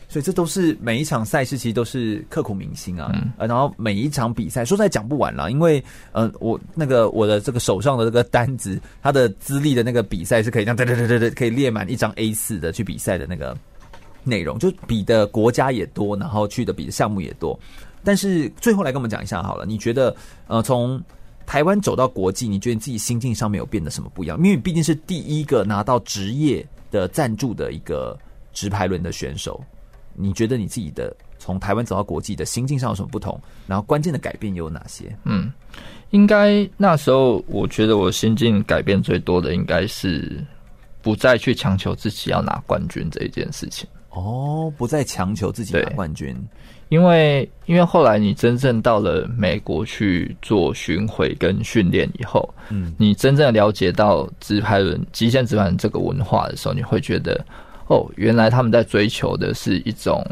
所以这都是每一场赛事其实都是刻骨铭心啊，嗯、然后每一场比赛说实在讲不完了，因为呃我那个我的这个手上的这个单子，它的资历的那个比赛是可以这样对对对对对，可以列满一张 A 四的去比赛的那个内容，就比的国家也多，然后去的比的项目也多，但是最后来跟我们讲一下好了，你觉得呃从台湾走到国际，你觉得你自己心境上面有变得什么不一样？因为你毕竟是第一个拿到职业的赞助的一个直排轮的选手，你觉得你自己的从台湾走到国际的心境上有什么不同？然后关键的改变又有哪些？嗯，应该那时候我觉得我心境改变最多的应该是不再去强求自己要拿冠军这一件事情。哦，不再强求自己拿冠军。因为，因为后来你真正到了美国去做巡回跟训练以后，嗯，你真正了解到直排轮、极限直排轮这个文化的时候，你会觉得，哦，原来他们在追求的是一种，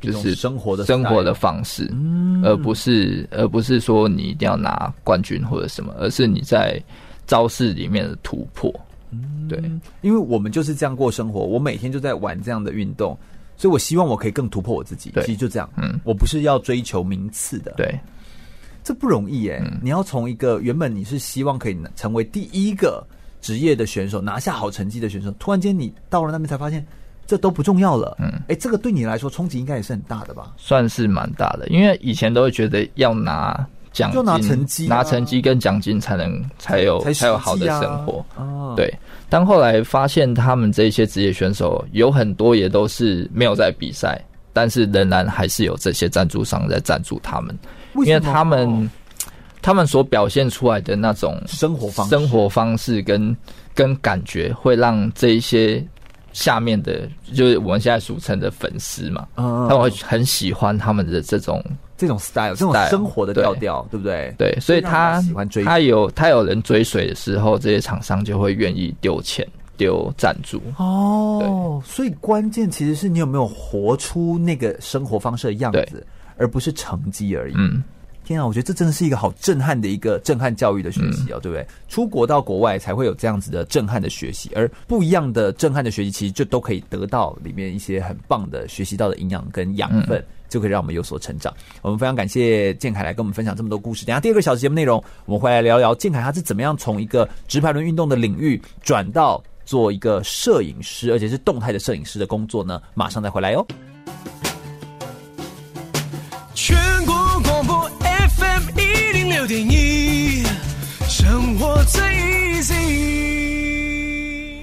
就是生活的生活的方式，嗯，而不是，而不是说你一定要拿冠军或者什么，而是你在招式里面的突破，嗯，对，因为我们就是这样过生活，我每天就在玩这样的运动。所以，我希望我可以更突破我自己。其实就这样。嗯，我不是要追求名次的。对，这不容易哎。嗯，你要从一个原本你是希望可以成为第一个职业的选手，拿下好成绩的选手，突然间你到了那边才发现，这都不重要了。嗯，哎，这个对你来说冲击应该也是很大的吧？算是蛮大的，因为以前都会觉得要拿奖金，就拿成绩，拿成绩跟奖金才能才有才有好的生活。哦，对。但后来发现，他们这些职业选手有很多也都是没有在比赛，但是仍然还是有这些赞助商在赞助他们，因为他们他们所表现出来的那种生活方生活方式跟跟感觉，会让这一些下面的，就是我们现在俗称的粉丝嘛，他们会很喜欢他们的这种。这种 style，这种生活的调调，对不对？对，所以他喜欢追，他有他有人追随的时候，这些厂商就会愿意丢钱丢赞助。哦，所以关键其实是你有没有活出那个生活方式的样子，而不是成绩而已。嗯。天啊，我觉得这真的是一个好震撼的一个震撼教育的学习哦，嗯、对不对？出国到国外才会有这样子的震撼的学习，而不一样的震撼的学习，其实就都可以得到里面一些很棒的学习到的营养跟养分，嗯、就可以让我们有所成长。我们非常感谢建凯来跟我们分享这么多故事。等下第二个小时节目内容，我们会来聊聊建凯他是怎么样从一个直排轮运动的领域转到做一个摄影师，而且是动态的摄影师的工作呢？马上再回来哦。六点一，生活最 easy。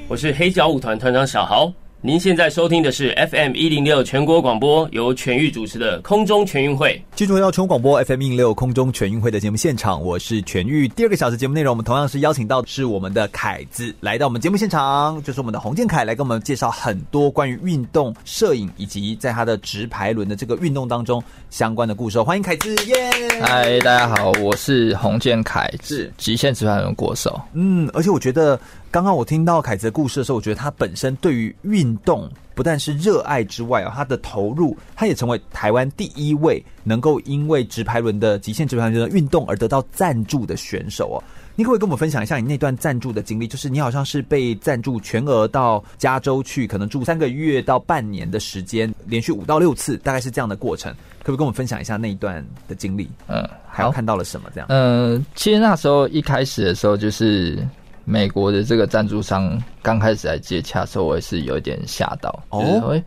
我是黑脚舞团团长小豪。您现在收听的是 FM 一零六全国广播，由全玉主持的空中全运会。继续回到全国广播 FM 一零六空中全运会的节目现场，我是全玉。第二个小时节目内容，我们同样是邀请到的是我们的凯子来到我们节目现场，就是我们的洪建凯来跟我们介绍很多关于运动摄影以及在他的直排轮的这个运动当中相关的故事。欢迎凯子，耶！嗨，大家好，我是洪建凯，是极限直排轮国手。嗯，而且我觉得。刚刚我听到凯子的故事的时候，我觉得他本身对于运动不但是热爱之外啊，他的投入，他也成为台湾第一位能够因为直排轮的极限直排轮的运动而得到赞助的选手哦。你可不可以跟我们分享一下你那段赞助的经历？就是你好像是被赞助全额到加州去，可能住三个月到半年的时间，连续五到六次，大概是这样的过程。可不可以跟我们分享一下那一段的经历？嗯，还有看到了什么？这样？嗯，其实那时候一开始的时候就是。美国的这个赞助商刚开始来接洽的时候，我也是有一点吓到哦，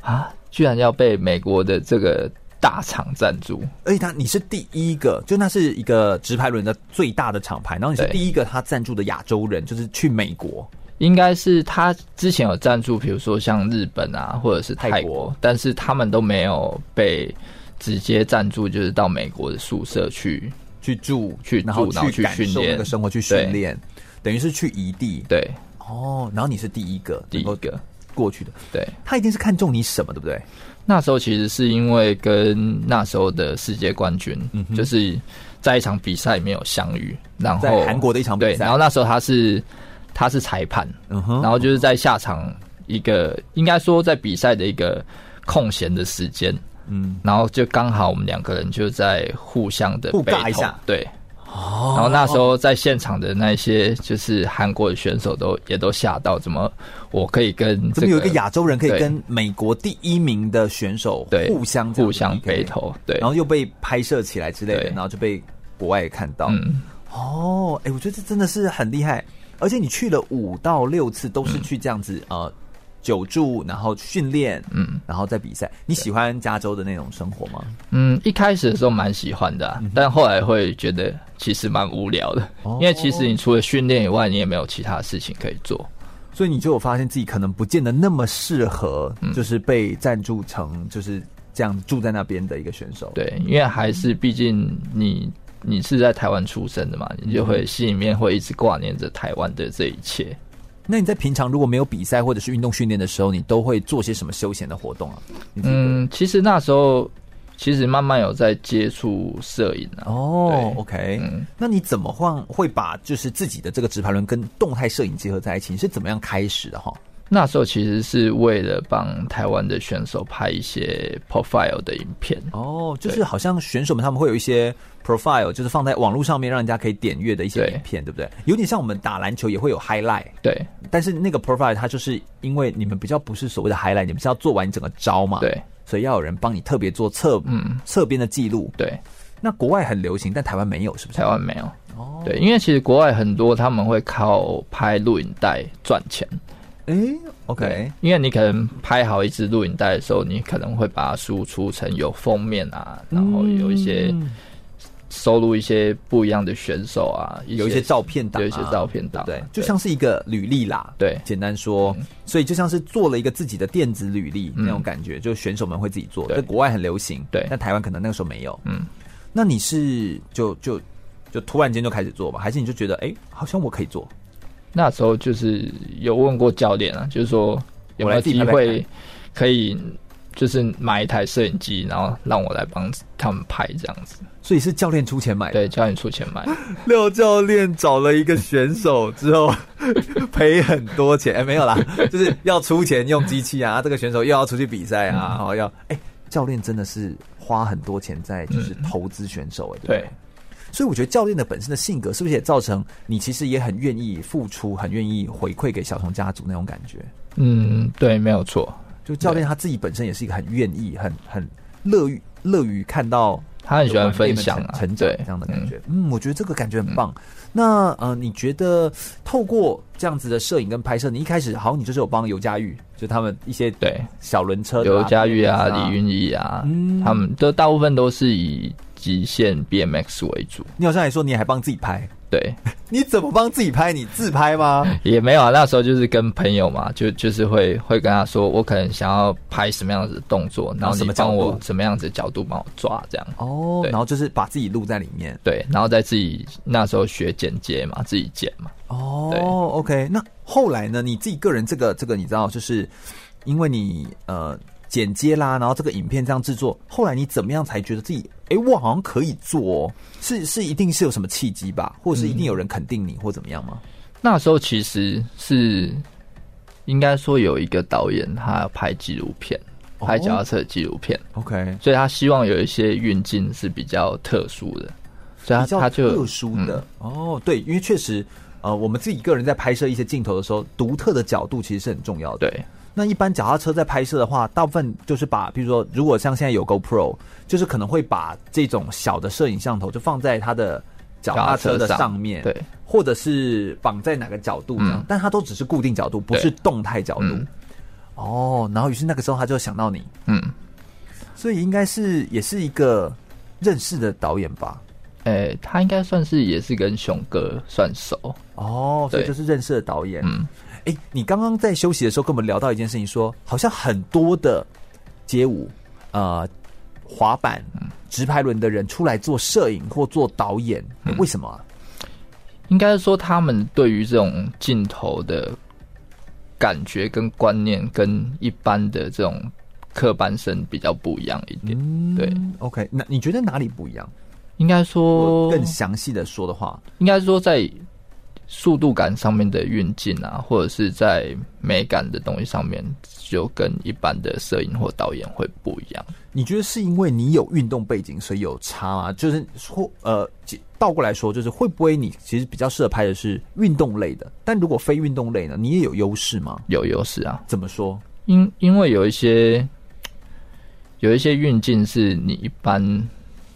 啊，居然要被美国的这个大厂赞助，而且他你是第一个，就那是一个直排轮的最大的厂牌，然后你是第一个他赞助的亚洲人，就是去美国，应该是他之前有赞助，比如说像日本啊，或者是泰国，但是他们都没有被直接赞助，就是到美国的宿舍去去住去住，然后去训练那个生活去训练。等于是去异地，对，哦，然后你是第一个，第一个。过去的，对，他一定是看中你什么，对不对？那时候其实是因为跟那时候的世界冠军，嗯，就是在一场比赛里面有相遇，然后在韩国的一场比赛，对，然后那时候他是他是裁判，嗯哼，然后就是在下场一个应该说在比赛的一个空闲的时间，嗯，然后就刚好我们两个人就在互相的互尬一下，对。哦，然后那时候在现场的那些就是韩国的选手都也都吓到，怎么我可以跟、这个、怎么有一个亚洲人可以跟美国第一名的选手互相互相 battle，对，然后又被拍摄起来之类的，然后就被国外看到。嗯、哦，哎，我觉得这真的是很厉害，而且你去了五到六次都是去这样子、嗯、呃。久住，然后训练，嗯，然后再比赛。你喜欢加州的那种生活吗？嗯，一开始的时候蛮喜欢的、啊嗯，但后来会觉得其实蛮无聊的、哦，因为其实你除了训练以外，你也没有其他事情可以做，所以你就有发现自己可能不见得那么适合，就是被赞助成就是这样住在那边的一个选手。对，因为还是毕竟你你是在台湾出生的嘛，你就会心里面会一直挂念着台湾的这一切。那你在平常如果没有比赛或者是运动训练的时候，你都会做些什么休闲的活动啊？嗯，其实那时候其实慢慢有在接触摄影啊。哦，OK，嗯，那你怎么换会把就是自己的这个直排轮跟动态摄影结合在一起？你是怎么样开始的哈？那时候其实是为了帮台湾的选手拍一些 profile 的影片哦，就是好像选手们他们会有一些 profile，就是放在网络上面让人家可以点阅的一些影片，对，对不对？有点像我们打篮球也会有 highlight，对。但是那个 profile 它就是因为你们比较不是所谓的 highlight，你们是要做完整个招嘛，对。所以要有人帮你特别做侧嗯侧边的记录，对。那国外很流行，但台湾没有，是不是？台湾没有哦，对，因为其实国外很多他们会靠拍录影带赚钱。哎、欸、，OK，因为你可能拍好一支录影带的时候，你可能会把它输出成有封面啊，然后有一些收录一些不一样的选手啊，有一些照片档、啊，有一些照片档，对，就像是一个履历啦。对，简单说、嗯，所以就像是做了一个自己的电子履历那种感觉，嗯、就选手们会自己做。在国外很流行，对，但台湾可能那个时候没有。嗯，那你是就就就突然间就开始做吧，还是你就觉得哎、欸，好像我可以做？那时候就是有问过教练啊，就是说有没有机会可以就是买一台摄影机，然后让我来帮他们拍这样子。所以是教练出钱买？对，教练出钱买。[LAUGHS] 廖教练找了一个选手之后 [LAUGHS] 赔很多钱，哎、欸，没有啦，就是要出钱用机器啊，这个选手又要出去比赛啊，然后、要哎、欸，教练真的是花很多钱在就是投资选手哎、欸，对。对所以我觉得教练的本身的性格是不是也造成你其实也很愿意付出，很愿意回馈给小童家族那种感觉？嗯，对，没有错。就教练他自己本身也是一个很愿意、很很乐于乐于看到他很喜欢分享、啊、成长这样的感觉。嗯，我觉得这个感觉很棒。嗯、那呃，你觉得透过这样子的摄影跟拍摄，你一开始好像你就是有帮尤佳玉，就他们一些对小轮车，尤佳玉啊、李云逸啊，嗯，他们都大部分都是以。极限 BMX 为主。你好像还说你还帮自己拍。对，[LAUGHS] 你怎么帮自己拍？你自拍吗？也没有啊，那时候就是跟朋友嘛，就就是会会跟他说，我可能想要拍什么样子的动作，然后你帮我什么样子的角度帮我抓这样。哦，然后就是把自己录在里面，对，然后再自己那时候学剪接嘛，自己剪嘛。哦，OK，那后来呢？你自己个人这个这个你知道，就是因为你呃。剪接啦，然后这个影片这样制作，后来你怎么样才觉得自己，哎，我好像可以做哦？是是，一定是有什么契机吧，或者是一定有人肯定你，或怎么样吗？那时候其实是应该说有一个导演，他要拍纪录片，拍脚踏车的纪录片，OK，所以他希望有一些运镜是比较特殊的，所以他他就特殊的？哦，对，因为确实，呃，我们自己个人在拍摄一些镜头的时候，独特的角度其实是很重要的，对。那一般脚踏车在拍摄的话，大部分就是把，比如说，如果像现在有 GoPro，就是可能会把这种小的摄影像头就放在它的脚踏车的上面，对，或者是绑在哪个角度这样，嗯、但它都只是固定角度，不是动态角度。嗯、哦，然后于是那个时候他就想到你，嗯，所以应该是也是一个认识的导演吧？诶、欸，他应该算是也是跟熊哥算熟。哦，所以就是认识的导演，嗯。哎，你刚刚在休息的时候跟我们聊到一件事情说，说好像很多的街舞、呃滑板、直排轮的人出来做摄影或做导演，嗯、为什么、啊？应该说他们对于这种镜头的感觉跟观念，跟一般的这种科班生比较不一样一点。嗯、对，OK，那你觉得哪里不一样？应该说更详细的说的话，应该说在。速度感上面的运镜啊，或者是在美感的东西上面，就跟一般的摄影或导演会不一样。你觉得是因为你有运动背景，所以有差吗？就是或呃，倒过来说，就是会不会你其实比较适合拍的是运动类的？但如果非运动类呢，你也有优势吗？有优势啊。怎么说？因因为有一些有一些运镜是你一般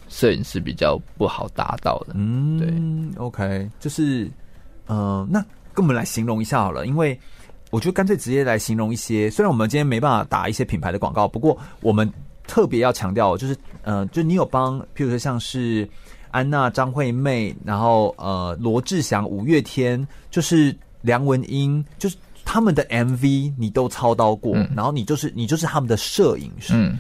摄影师比较不好达到的。嗯，对，OK，就是。嗯、呃，那跟我们来形容一下好了，因为我觉得干脆直接来形容一些。虽然我们今天没办法打一些品牌的广告，不过我们特别要强调，就是呃，就你有帮，譬如说像是安娜、张惠妹，然后呃，罗志祥、五月天，就是梁文音，就是他们的 MV 你都操刀过，嗯、然后你就是你就是他们的摄影师。嗯，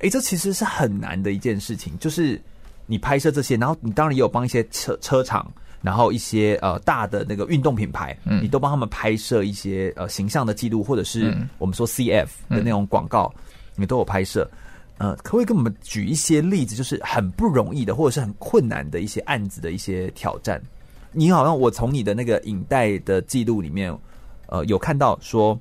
哎，这其实是很难的一件事情，就是你拍摄这些，然后你当然也有帮一些车车厂。然后一些呃大的那个运动品牌，嗯，你都帮他们拍摄一些呃形象的记录，或者是我们说 CF 的那种广告，你都有拍摄。呃，可不可以跟我们举一些例子，就是很不容易的，或者是很困难的一些案子的一些挑战？你好像我从你的那个影带的记录里面，呃，有看到说。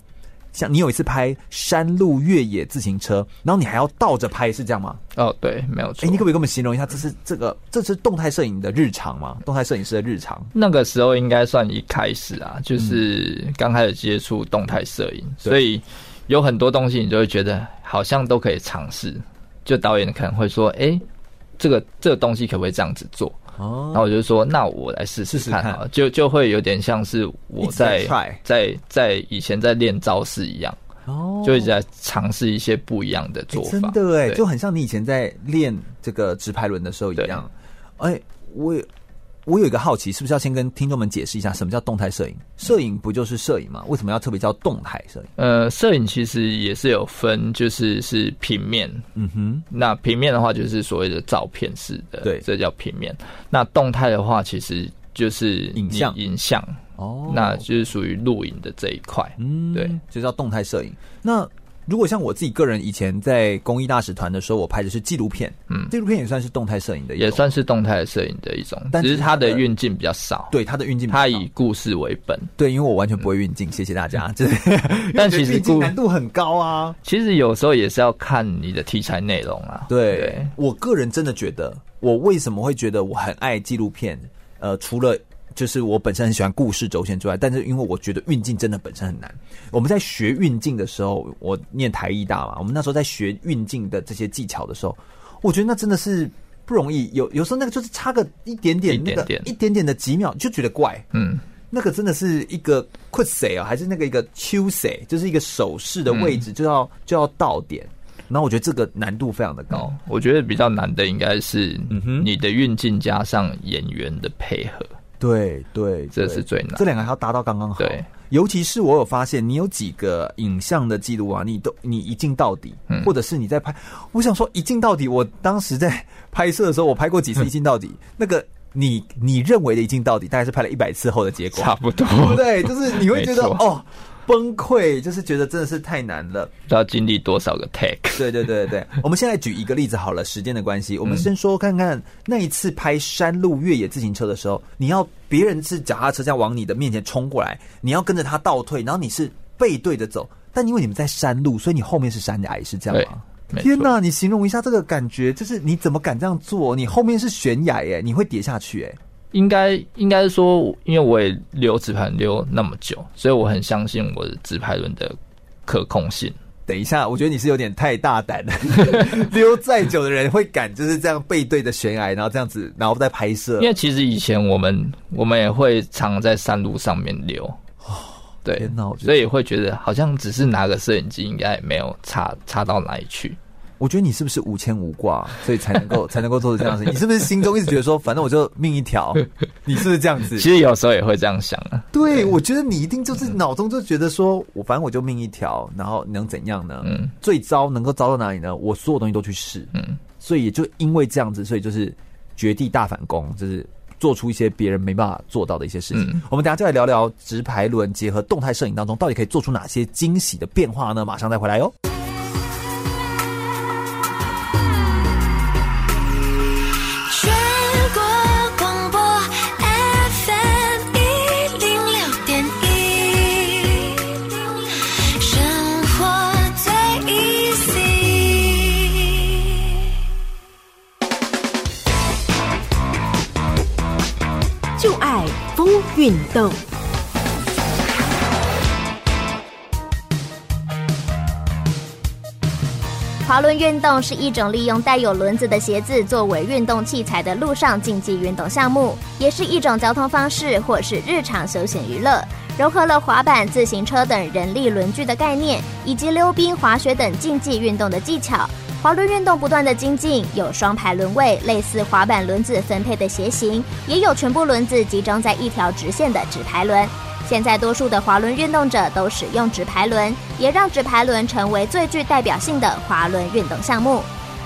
像你有一次拍山路越野自行车，然后你还要倒着拍，是这样吗？哦，对，没有错。哎、欸，你可不可以给我们形容一下，这是这个这是动态摄影的日常吗？动态摄影师的日常？那个时候应该算一开始啊，就是刚开始接触动态摄影，嗯、所以有很多东西你就会觉得好像都可以尝试。就导演可能会说：“哎、欸，这个这个东西可不可以这样子做？”哦，然后我就说，那我来试试看啊，就就会有点像是我在在在以前在练招式一样，哦，就一直在尝试一些不一样的做法，真的哎，就很像你以前在练这个直排轮的时候一样，哎，我也。我有一个好奇，是不是要先跟听众们解释一下什么叫动态摄影？摄影不就是摄影吗？为什么要特别叫动态摄影？呃，摄影其实也是有分，就是是平面，嗯哼，那平面的话就是所谓的照片式的，对，这叫平面。那动态的话，其实就是影像，影像哦，那就是属于录影的这一块，嗯，对，就叫动态摄影。那如果像我自己个人以前在公益大使团的时候，我拍的是纪录片，嗯，纪录片也算是动态摄影的一种，也算是动态摄影的一种，但是它的运镜比较少，对，它的运镜，它以故事为本，对，因为我完全不会运镜，谢谢大家。这，[LAUGHS] 但其实难度很高啊。其实有时候也是要看你的题材内容啊。对，我个人真的觉得，我为什么会觉得我很爱纪录片？呃，除了。就是我本身很喜欢故事轴线之外，但是因为我觉得运镜真的本身很难。我们在学运镜的时候，我念台艺大嘛，我们那时候在学运镜的这些技巧的时候，我觉得那真的是不容易。有有时候那个就是差个一点点，那个一点点的几秒就觉得怪。嗯，那个真的是一个 quick say 啊，还是那个一个 Q say，就是一个手势的位置就要就要到点。然后我觉得这个难度非常的高。嗯、我觉得比较难的应该是，嗯哼，你的运镜加上演员的配合。对对，这是最难。这两个还要达到刚刚好。对，尤其是我有发现，你有几个影像的记录啊，你都你一镜到底，嗯、或者是你在拍。我想说一镜到底，我当时在拍摄的时候，我拍过几次一镜到底，嗯、[LAUGHS] 那个你你认为的一镜到底，大概是拍了一百次后的结果，差不多。对，就是你会觉得哦。崩溃，就是觉得真的是太难了。不知道经历多少个 take。[LAUGHS] 对对对对，我们现在举一个例子好了，时间的关系，我们先说看看那一次拍山路越野自行车的时候，你要别人是脚踏车这样往你的面前冲过来，你要跟着他倒退，然后你是背对着走，但因为你们在山路，所以你后面是山崖，是这样吗？天哪，你形容一下这个感觉，就是你怎么敢这样做？你后面是悬崖耶，你会跌下去耶。应该应该是说，因为我也溜直排轮溜那么久，所以我很相信我的直排轮的可控性。等一下，我觉得你是有点太大胆了。[LAUGHS] 溜再久的人会敢就是这样背对着悬崖，然后这样子，然后再拍摄。因为其实以前我们我们也会常在山路上面溜。哦，对，所以会觉得好像只是拿个摄影机，应该也没有差差到哪里去。我觉得你是不是无牵无挂，所以才能够 [LAUGHS] 才能够做出这样的事情？你是不是心中一直觉得说，反正我就命一条？[LAUGHS] 你是不是这样子？其实有时候也会这样想啊。对，对我觉得你一定就是脑中就觉得说，我反正我就命一条，然后能怎样呢？嗯，最糟能够糟到哪里呢？我所有东西都去试。嗯，所以也就因为这样子，所以就是绝地大反攻，就是做出一些别人没办法做到的一些事情。嗯，我们等下就来聊聊直排轮结合动态摄影当中，到底可以做出哪些惊喜的变化呢？马上再回来哟。运动，滑轮运动是一种利用带有轮子的鞋子作为运动器材的陆上竞技运动项目，也是一种交通方式或是日常休闲娱乐，融合了滑板、自行车等人力轮具的概念，以及溜冰、滑雪等竞技运动的技巧。滑轮运动不断的精进，有双排轮位，类似滑板轮子分配的鞋型，也有全部轮子集中在一条直线的直排轮。现在多数的滑轮运动者都使用直排轮，也让直排轮成为最具代表性的滑轮运动项目。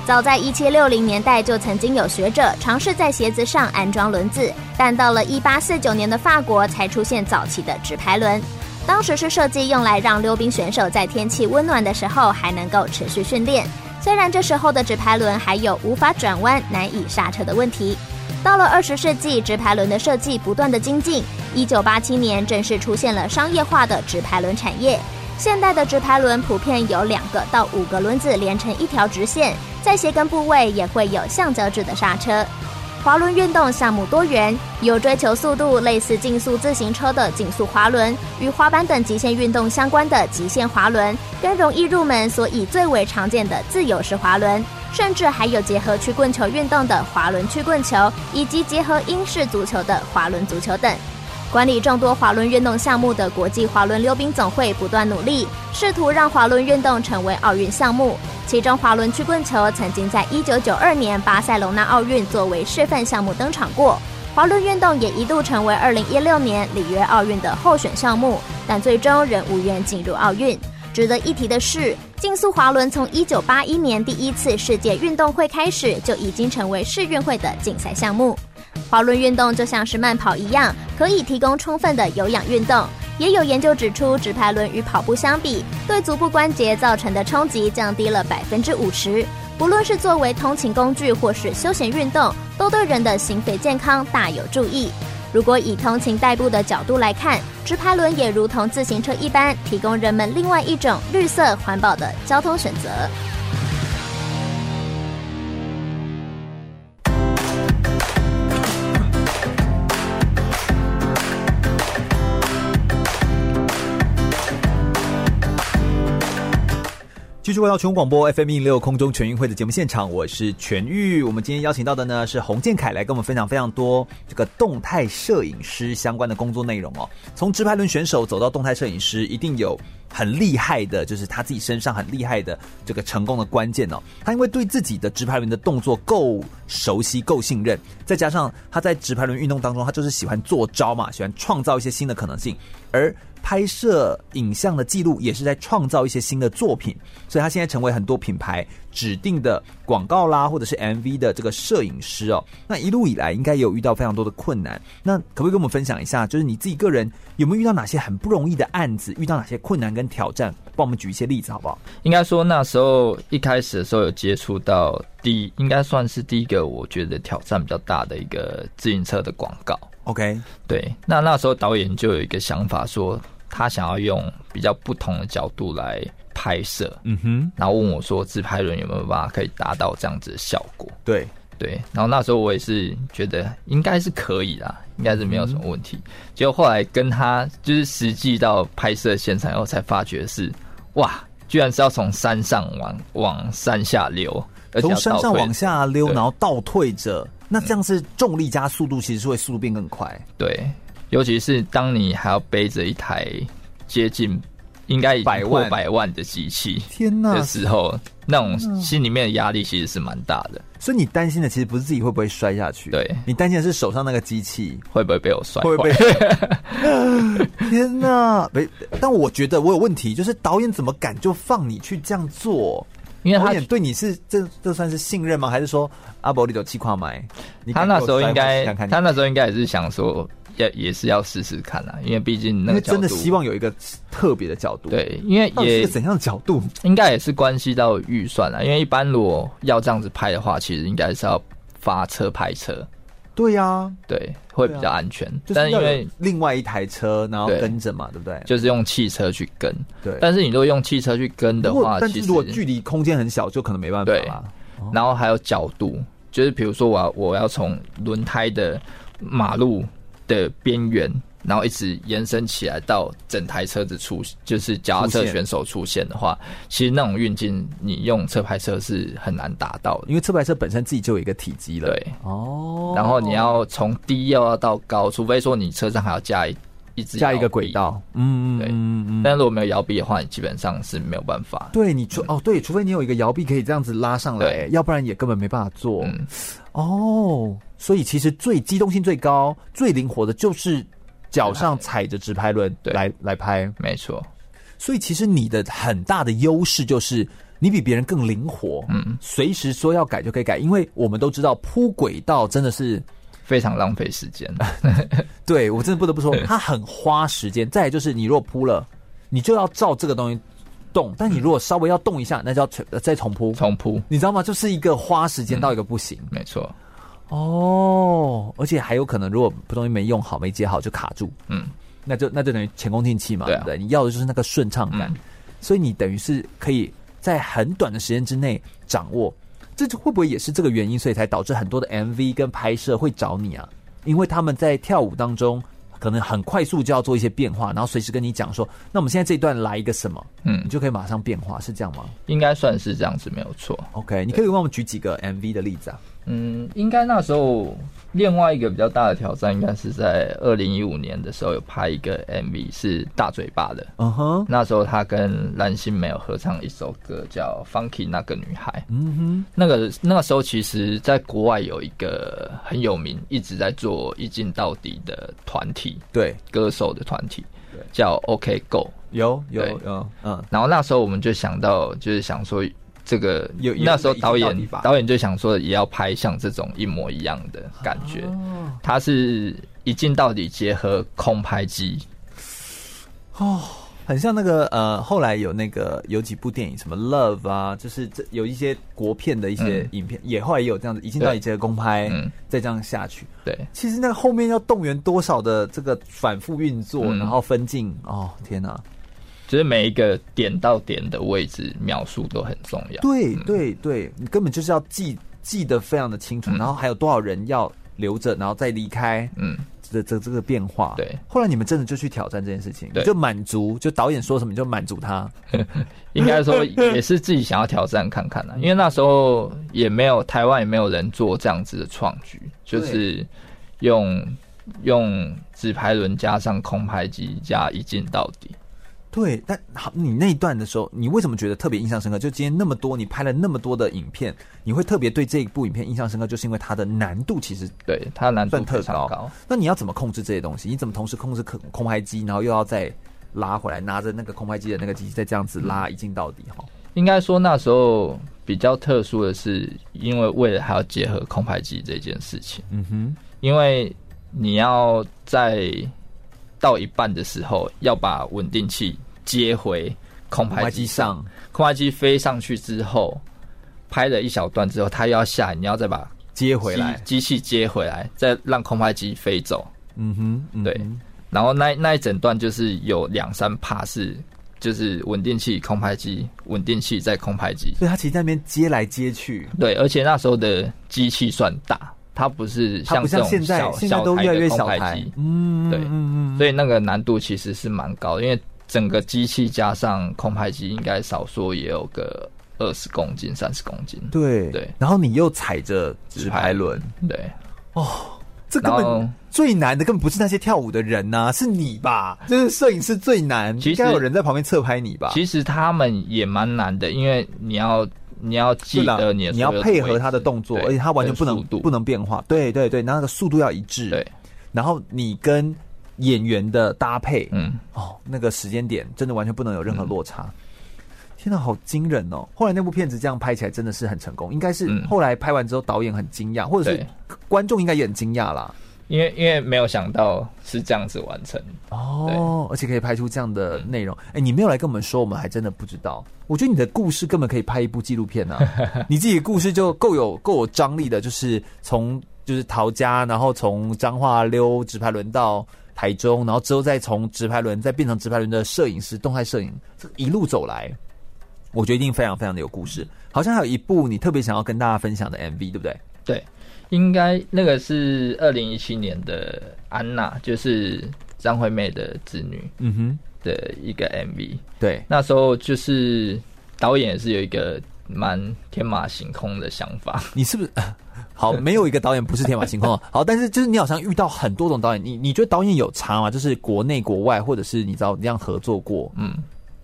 早在一七六零年代就曾经有学者尝试在鞋子上安装轮子，但到了一八四九年的法国才出现早期的直排轮。当时是设计用来让溜冰选手在天气温暖的时候还能够持续训练。虽然这时候的直排轮还有无法转弯、难以刹车的问题，到了二十世纪，直排轮的设计不断的精进。一九八七年，正式出现了商业化的直排轮产业。现代的直排轮普遍有两个到五个轮子连成一条直线，在鞋跟部位也会有橡胶制的刹车。滑轮运动项目多元，有追求速度，类似竞速自行车的竞速滑轮，与滑板等极限运动相关的极限滑轮，更容易入门，所以最为常见的自由式滑轮，甚至还有结合曲棍球运动的滑轮曲棍球，以及结合英式足球的滑轮足球等。管理众多滑轮运动项目的国际滑轮溜冰总会不断努力，试图让滑轮运动成为奥运项目。其中，滑轮曲棍球曾经在一九九二年巴塞隆纳奥运作为示范项目登场过。滑轮运动也一度成为二零一六年里约奥运的候选项目，但最终仍无缘进入奥运。值得一提的是，竞速滑轮从一九八一年第一次世界运动会开始就已经成为世运会的竞赛项目。滑轮运动就像是慢跑一样，可以提供充分的有氧运动。也有研究指出，直排轮与跑步相比，对足部关节造成的冲击降低了百分之五十。不论是作为通勤工具或是休闲运动，都对人的心肺健康大有助益。如果以通勤代步的角度来看，直排轮也如同自行车一般，提供人们另外一种绿色环保的交通选择。继续回到全广播 FM 一六空中全运会的节目现场，我是全玉。我们今天邀请到的呢是洪建凯来跟我们分享非常多这个动态摄影师相关的工作内容哦。从直排轮选手走到动态摄影师，一定有很厉害的，就是他自己身上很厉害的这个成功的关键哦。他因为对自己的直排轮的动作够熟悉、够信任，再加上他在直排轮运动当中，他就是喜欢做招嘛，喜欢创造一些新的可能性，而。拍摄影像的记录也是在创造一些新的作品，所以他现在成为很多品牌指定的广告啦，或者是 MV 的这个摄影师哦。那一路以来应该也有遇到非常多的困难，那可不可以跟我们分享一下？就是你自己个人有没有遇到哪些很不容易的案子？遇到哪些困难跟挑战？帮我们举一些例子好不好？应该说那时候一开始的时候有接触到第，应该算是第一个我觉得挑战比较大的一个自行车的广告。OK，对，那那时候导演就有一个想法说。他想要用比较不同的角度来拍摄，嗯哼，然后问我说：“自拍轮有没有办法可以达到这样子的效果？”对。对，然后那时候我也是觉得应该是可以啦，应该是没有什么问题。嗯、结果后来跟他就是实际到拍摄现场以后，才发觉是哇，居然是要从山上往往山下溜，从山上往下溜，然后倒退着，那这样是重力加速度，其实是会速度变更快，对。尤其是当你还要背着一台接近应该已经破百万的机器，天哪的时候，那种心里面的压力其实是蛮大的。所以你担心的其实不是自己会不会摔下去，对，你担心的是手上那个机器会不会被我摔，会不会被？[LAUGHS] 天哪！没，但我觉得我有问题，就是导演怎么敢就放你去这样做？因为导演对你是这这算是信任吗？还是说阿伯你都气垮买？他那时候应该，他那时候应该也是想说。也也是要试试看啦，因为毕竟那个真的希望有一个特别的角度。对，因为也是怎样的角度，应该也是关系到预算啦。因为一般如果要这样子拍的话，其实应该是要发车拍车。对呀、啊，对，会比较安全。啊、但是因为另外一台车，然后跟着嘛，对，不对？就是用汽车去跟。对。但是你如果用汽车去跟的话，但是如果距离空间很小，就可能没办法啦。然后还有角度，就是比如说我要我要从轮胎的马路。的边缘，然后一直延伸起来到整台车子出，就是脚踏车选手出现的话，其实那种运镜你用车牌车是很难达到的，因为车牌车本身自己就有一个体积了。对，哦，然后你要从低又要到高，除非说你车上还要加一一直加一个轨道，嗯，对，但如果没有摇臂的话，你基本上是没有办法。对，你除哦对，除非你有一个摇臂可以这样子拉上来，要不然也根本没办法做。嗯，哦。所以其实最机动性最高、最灵活的，就是脚上踩着直拍轮来来拍，没错。所以其实你的很大的优势就是你比别人更灵活，嗯，随时说要改就可以改。因为我们都知道铺轨道真的是非常浪费时间，[LAUGHS] 对，我真的不得不说，[LAUGHS] 它很花时间。再来就是你如果铺了，你就要照这个东西动，但你如果稍微要动一下，那就要再重铺，重铺，你知道吗？就是一个花时间到一个不行，没错。哦，而且还有可能，如果不东西没用好、没接好就卡住，嗯，那就那就等于前功尽弃嘛，对不、啊、对？你要的就是那个顺畅感，嗯、所以你等于是可以在很短的时间之内掌握，这就会不会也是这个原因，所以才导致很多的 MV 跟拍摄会找你啊？因为他们在跳舞当中可能很快速就要做一些变化，然后随时跟你讲说，那我们现在这一段来一个什么，嗯，你就可以马上变化，是这样吗？应该算是这样子，没有错。OK，你可以帮我们举几个 MV 的例子啊？嗯，应该那时候另外一个比较大的挑战，应该是在二零一五年的时候有拍一个 MV，是大嘴巴的。嗯哼，那时候他跟蓝心没有合唱一首歌，叫《Funky 那个女孩》。嗯哼，那个那个时候其实在国外有一个很有名，一直在做一镜到底的团体，对，歌手的团体，叫 OK Go。有有有，嗯。然后那时候我们就想到，就是想说。这个有那时候导演导演就想说也要拍像这种一模一样的感觉，它是一镜到底结合空拍机，哦，很像那个呃，后来有那个有几部电影什么 Love 啊，就是这有一些国片的一些影片，也后来也有这样子一镜到底结合空拍，再这样下去。对，其实那个后面要动员多少的这个反复运作，然后分镜，哦天哪！就是每一个点到点的位置描述都很重要。对对对，你根本就是要记记得非常的清楚，然后还有多少人要留着，然后再离开，嗯，这这这个变化，对。后来你们真的就去挑战这件事情，对，就满足，就导演说什么就满足他，[LAUGHS] 应该说也是自己想要挑战看看的，因为那时候也没有台湾也没有人做这样子的创举，就是用用纸牌轮加上空拍机加一镜到底。对，但好，你那一段的时候，你为什么觉得特别印象深刻？就今天那么多，你拍了那么多的影片，你会特别对这一部影片印象深刻，就是因为它的难度其实对它的难度特高。高。那你要怎么控制这些东西？你怎么同时控制空空拍机，然后又要再拉回来，拿着那个空拍机的那个机器再这样子拉一镜到底？哈，应该说那时候比较特殊的是，因为为了还要结合空拍机这件事情。嗯哼，因为你要在。到一半的时候，要把稳定器接回空拍机上。空拍机飞上去之后，拍了一小段之后，它又要下来，你要再把接回来，机器接回来，再让空拍机飞走。嗯哼，嗯哼，对。然后那那一整段就是有两三趴是，就是稳定器、空拍机、稳定器在空拍机，所以它其实在那边接来接去。对，而且那时候的机器算大。它不是像这种小现在现在都越来越小台，嗯，对，所以那个难度其实是蛮高的，因为整个机器加上空拍机，应该少说也有个二十公斤、三十公斤。对对，然后你又踩着直排轮，对，哦，这根本最难的根本不是那些跳舞的人呐，是你吧？就是摄影师最难，应该有人在旁边侧拍你吧？其实他们也蛮难的，因为你要。你要记得你，你要配合他的动作，而且他完全不能不能变化。对对对，那个速度要一致。对，然后你跟演员的搭配，嗯，哦，那个时间点真的完全不能有任何落差。嗯、天哪，好惊人哦！后来那部片子这样拍起来真的是很成功，应该是后来拍完之后导演很惊讶，或者是观众应该也很惊讶啦。因为因为没有想到是这样子完成哦，而且可以拍出这样的内容。哎、欸，你没有来跟我们说，我们还真的不知道。我觉得你的故事根本可以拍一部纪录片啊！[LAUGHS] 你自己的故事就够有够有张力的，就是从就是逃家，然后从彰化溜直排轮到台中，然后之后再从直排轮再变成直排轮的摄影师，动态摄影，这一路走来，我觉得一定非常非常的有故事。好像还有一部你特别想要跟大家分享的 MV，对不对？对。应该那个是二零一七年的安娜，就是张惠妹的子女，嗯哼的一个 MV。对，那时候就是导演也是有一个蛮天马行空的想法。你是不是好？没有一个导演不是天马行空。[LAUGHS] 好，但是就是你好像遇到很多种导演，你你觉得导演有差吗？就是国内国外，或者是你知道这样合作过，嗯，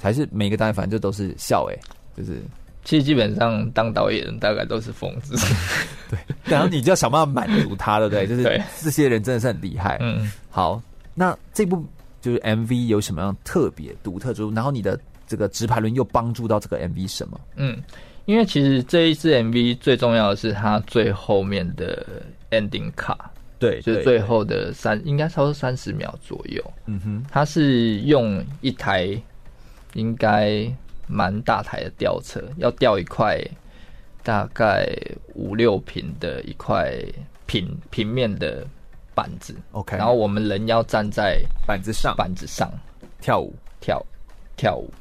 还是每个导演反正就都是笑哎，就是。其实基本上当导演大概都是疯子，[LAUGHS] 对，然后你就要想办法满足他，对不对？就是这些人真的是很厉害。嗯，好，那这部就是 MV 有什么样特别独特之处？然后你的这个直排轮又帮助到这个 MV 什么？嗯，因为其实这一支 MV 最重要的是它最后面的 ending 卡，对，就是最后的三，应该差不多三十秒左右。嗯哼，它是用一台应该。蛮大台的吊车，要吊一块大概五六平的一块平平面的板子，OK，然后我们人要站在板子上，板子上跳舞，跳跳舞，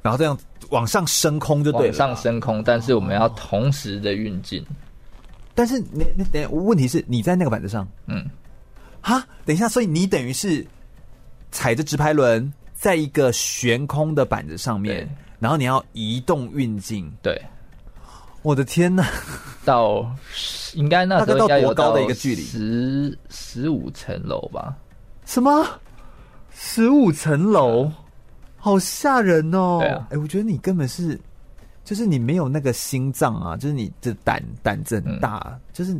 然后这样往上升空就对了，往上升空，但是我们要同时的运镜。但是你你等，问题是你在那个板子上，嗯，哈，等一下，所以你等于是踩着直排轮。在一个悬空的板子上面，然后你要移动运进。对，我的天呐，到应该那时候应该有多高的一个距离？十十五层楼吧？什么？十五层楼？好吓人哦！哎、啊欸，我觉得你根本是，就是你没有那个心脏啊，就是你的胆胆子很大。嗯、就是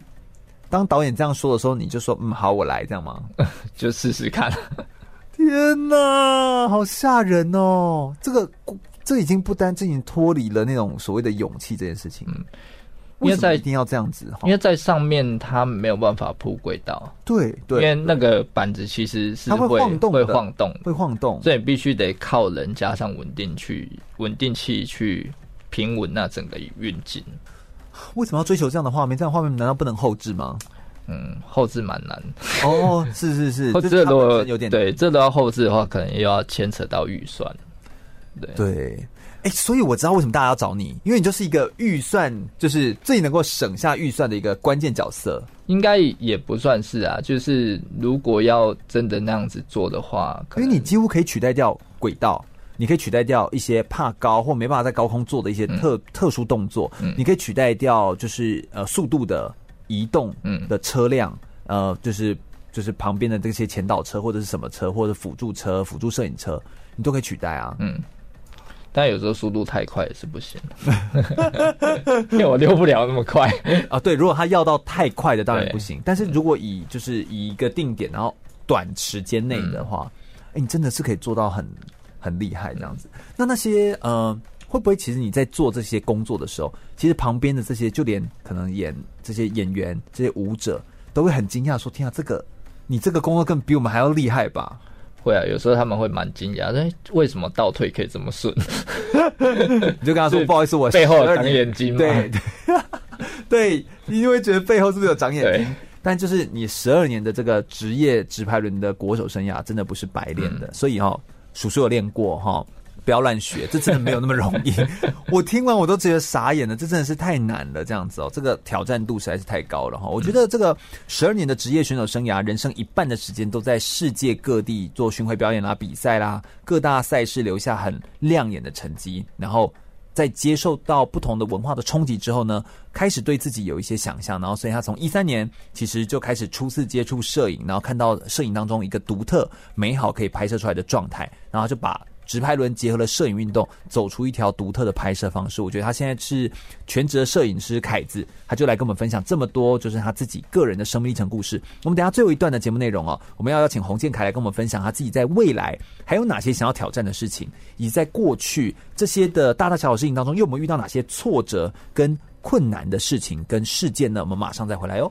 当导演这样说的时候，你就说嗯，好，我来，这样吗？[LAUGHS] 就试试看。天哪，好吓人哦！这个，这已经不单这已经脱离了那种所谓的勇气这件事情。嗯，为在一定要这样子？因为在上面它没有办法铺轨道。对对，因为那个板子其实是会，会晃动，会晃动，会晃动，所以必须得靠人加上稳定去稳定器去平稳那整个运镜。为什么要追求这样的画面？这样画面难道不能后置吗？嗯，后置蛮难哦，是是是，[LAUGHS] 后置如果有点对，这都要后置的话，可能又要牵扯到预算。对对。哎、欸，所以我知道为什么大家要找你，因为你就是一个预算，就是最能够省下预算的一个关键角色。应该也不算是啊，就是如果要真的那样子做的话，因为你几乎可以取代掉轨道，你可以取代掉一些怕高或没办法在高空做的一些特、嗯、特殊动作，嗯、你可以取代掉就是呃速度的移动的车辆，嗯、呃，就是就是旁边的这些前导车或者是什么车或者辅助车、辅助摄影车，你都可以取代啊，嗯。但有时候速度太快也是不行，[LAUGHS] 因为我溜不了那么快 [LAUGHS] 啊。对，如果他要到太快的当然不行，但是如果以就是以一个定点，然后短时间内的话，哎、嗯欸，你真的是可以做到很很厉害这样子。嗯、那那些呃，会不会其实你在做这些工作的时候，其实旁边的这些就连可能演这些演员、这些舞者都会很惊讶说：“天啊，这个你这个工作更比我们还要厉害吧？”会啊，有时候他们会蛮惊讶，哎，为什么倒退可以这么顺？[LAUGHS] 你就跟他说，不好意思，我背后有长眼睛。对 [LAUGHS] 对，你会觉得背后是不是有长眼睛？但就是你十二年的这个职业直排轮的国手生涯，真的不是白练的。嗯、所以哈、哦，叔叔有练过哈。不要乱学，这真的没有那么容易。[LAUGHS] 我听完我都觉得傻眼了，这真的是太难了。这样子哦，这个挑战度实在是太高了哈。我觉得这个十二年的职业选手生涯，人生一半的时间都在世界各地做巡回表演啦、比赛啦，各大赛事留下很亮眼的成绩。然后在接受到不同的文化的冲击之后呢，开始对自己有一些想象。然后，所以他从一三年其实就开始初次接触摄影，然后看到摄影当中一个独特、美好可以拍摄出来的状态，然后就把。直拍轮结合了摄影运动，走出一条独特的拍摄方式。我觉得他现在是全职的摄影师凯子，他就来跟我们分享这么多，就是他自己个人的生命历程故事。我们等下最后一段的节目内容哦，我们要邀请洪建凯来跟我们分享他自己在未来还有哪些想要挑战的事情，以及在过去这些的大大小小事情当中，又有没有遇到哪些挫折跟困难的事情跟事件呢？我们马上再回来哦。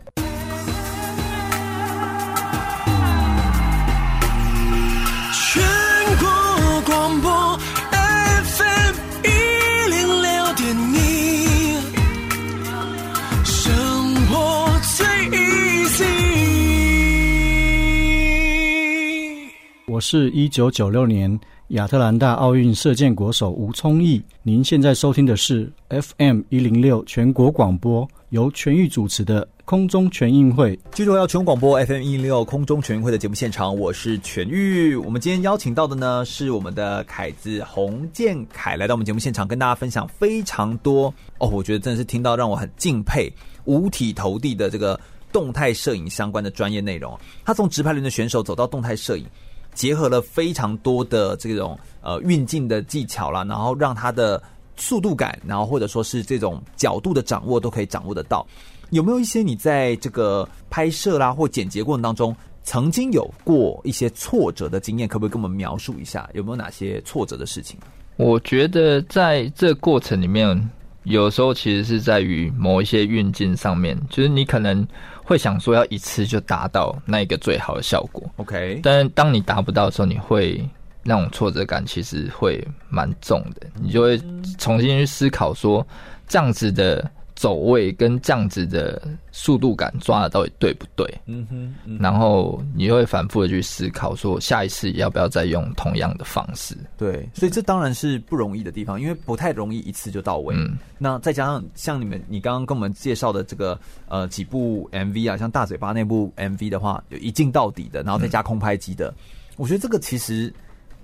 我是一九九六年亚特兰大奥运射箭国手吴聪毅。您现在收听的是 FM 一零六全国广播，由全玉主持的。空中全运会，记住要全广播 FM 一零六空中全运会的节目现场，我是全玉。我们今天邀请到的呢是我们的凯子洪建凯来到我们节目现场，跟大家分享非常多哦，我觉得真的是听到让我很敬佩、五体投地的这个动态摄影相关的专业内容。他从直排轮的选手走到动态摄影，结合了非常多的这种呃运镜的技巧啦，然后让他的速度感，然后或者说是这种角度的掌握都可以掌握得到。有没有一些你在这个拍摄啦或剪辑过程当中，曾经有过一些挫折的经验？可不可以跟我们描述一下？有没有哪些挫折的事情？我觉得在这过程里面，有时候其实是在于某一些运镜上面，就是你可能会想说要一次就达到那一个最好的效果，OK。但当你达不到的时候，你会那种挫折感其实会蛮重的，你就会重新去思考说这样子的。走位跟这样子的速度感抓的到底对不对？嗯哼，嗯哼，然后你会反复的去思考，说下一次要不要再用同样的方式？对，所以这当然是不容易的地方，因为不太容易一次就到位。嗯，那再加上像你们，你刚刚跟我们介绍的这个呃几部 MV 啊，像大嘴巴那部 MV 的话，有一镜到底的，然后再加空拍机的，嗯，我觉得这个其实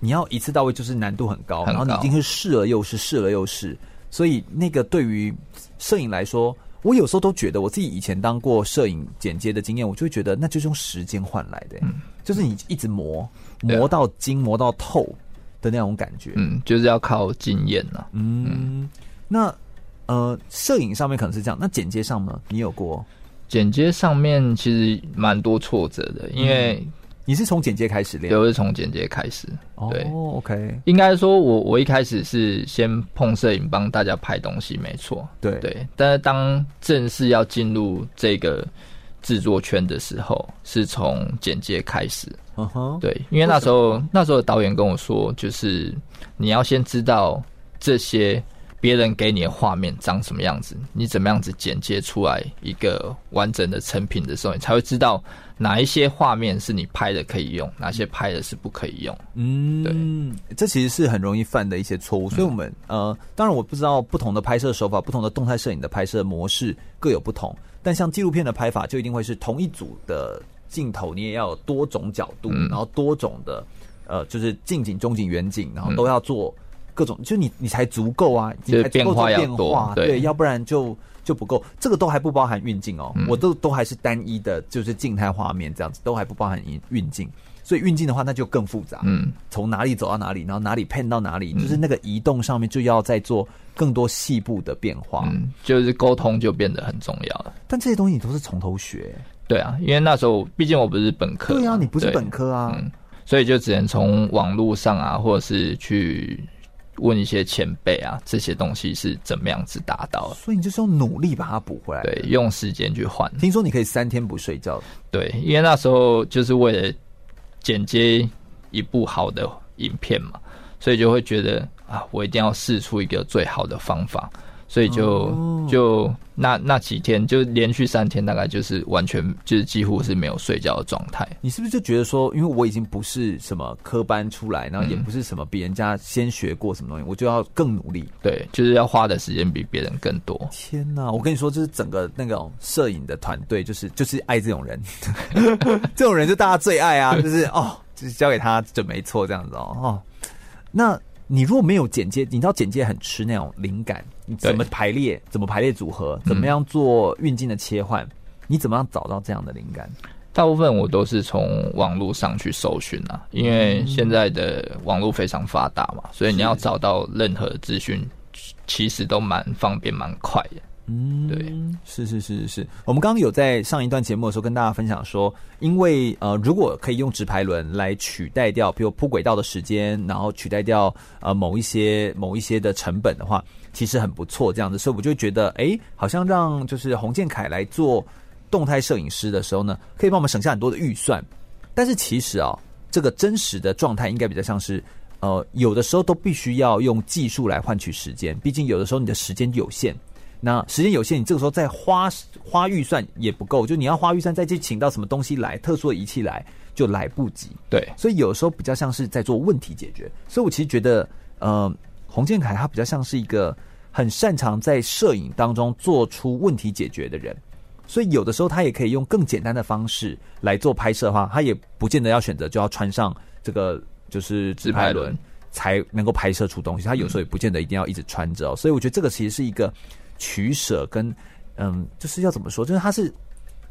你要一次到位，就是难度很高，很高，然后你一定是试了又试，试了又试。所以，那个对于摄影来说，我有时候都觉得，我自己以前当过摄影剪接的经验，我就会觉得，那就是用时间换来的，嗯，就是你一直磨，磨到精，磨到透的那种感觉，嗯，就是要靠经验呐，嗯，嗯，那呃，摄影上面可能是这样，那剪接上呢？你有过？剪接上面其实蛮多挫折的，因为。嗯你是从剪接开始练？对，我是从剪接开始。对哦，OK。应该说我我一开始是先碰摄影帮大家拍东西，没错。对对。但是当正式要进入这个制作圈的时候，是从剪接开始。嗯哼。对，因为那时候那时候导演跟我说，就是你要先知道这些。别人给你的画面长什么样子，你怎么样子剪接出来一个完整的成品的时候，你才会知道哪一些画面是你拍的可以用，哪些拍的是不可以用。嗯，对，这其实是很容易犯的一些错误。所以，我们、嗯、呃，当然我不知道不同的拍摄手法、不同的动态摄影的拍摄模式各有不同，但像纪录片的拍法，就一定会是同一组的镜头，你也要有多种角度，嗯、然后多种的。呃，就是近景、中景、远景，然后都要做各种，嗯、就你你才足够啊，你才足够做变化，对，对，要不然就就不够。这个都还不包含运镜哦，嗯、我都都还是单一的，就是静态画面这样子，都还不包含运运镜。所以运镜的话，那就更复杂。嗯，从哪里走到哪里，然后哪里 pan 到哪里，嗯、就是那个移动上面就要再做更多细部的变化。嗯，就是沟通就变得很重要了。但这些东西你都是从头学。对啊，因为那时候毕竟我不是本科。对啊，你不是本科啊。嗯所以就只能从网络上啊，或者是去问一些前辈啊，这些东西是怎么样子达到的？所以你就是用努力把它补回来，对，用时间去换。听说你可以三天不睡觉，对，因为那时候就是为了剪接一部好的影片嘛，所以就会觉得啊，我一定要试出一个最好的方法。所以就就那那几天就连续三天，大概就是完全就是几乎是没有睡觉的状态。你是不是就觉得说，因为我已经不是什么科班出来，然后也不是什么比人家先学过什么东西，我就要更努力。对，就是要花的时间比别人更多。天哪！我跟你说，就是整个那种摄影的团队，就是就是爱这种人，[LAUGHS] 这种人就大家最爱啊，就是哦，就是交给他准没错这样子哦。哦，那。你如果没有简介，你知道简介很吃那种灵感，你怎么排列，怎么排列组合，怎么样做运镜的切换，嗯、你怎么样找到这样的灵感？大部分我都是从网络上去搜寻啊，因为现在的网络非常发达嘛，所以你要找到任何资讯，其实都蛮方便、蛮快的。嗯，对，是是是是是，我们刚刚有在上一段节目的时候跟大家分享说，因为呃，如果可以用直排轮来取代掉，比如铺轨道的时间，然后取代掉呃某一些某一些的成本的话，其实很不错这样子，所以我就觉得，哎，好像让就是洪建凯来做动态摄影师的时候呢，可以帮我们省下很多的预算。但是其实啊，这个真实的状态应该比较像是，呃，有的时候都必须要用技术来换取时间，毕竟有的时候你的时间有限。那时间有限，你这个时候再花花预算也不够，就你要花预算再去请到什么东西来，特殊的仪器来就来不及。对，所以有时候比较像是在做问题解决。所以我其实觉得，呃，洪建凯他比较像是一个很擅长在摄影当中做出问题解决的人。所以有的时候他也可以用更简单的方式来做拍摄的话，他也不见得要选择就要穿上这个就是自拍轮才能够拍摄出东西。他有时候也不见得一定要一直穿着。所以我觉得这个其实是一个。取舍跟嗯，就是要怎么说？就是它是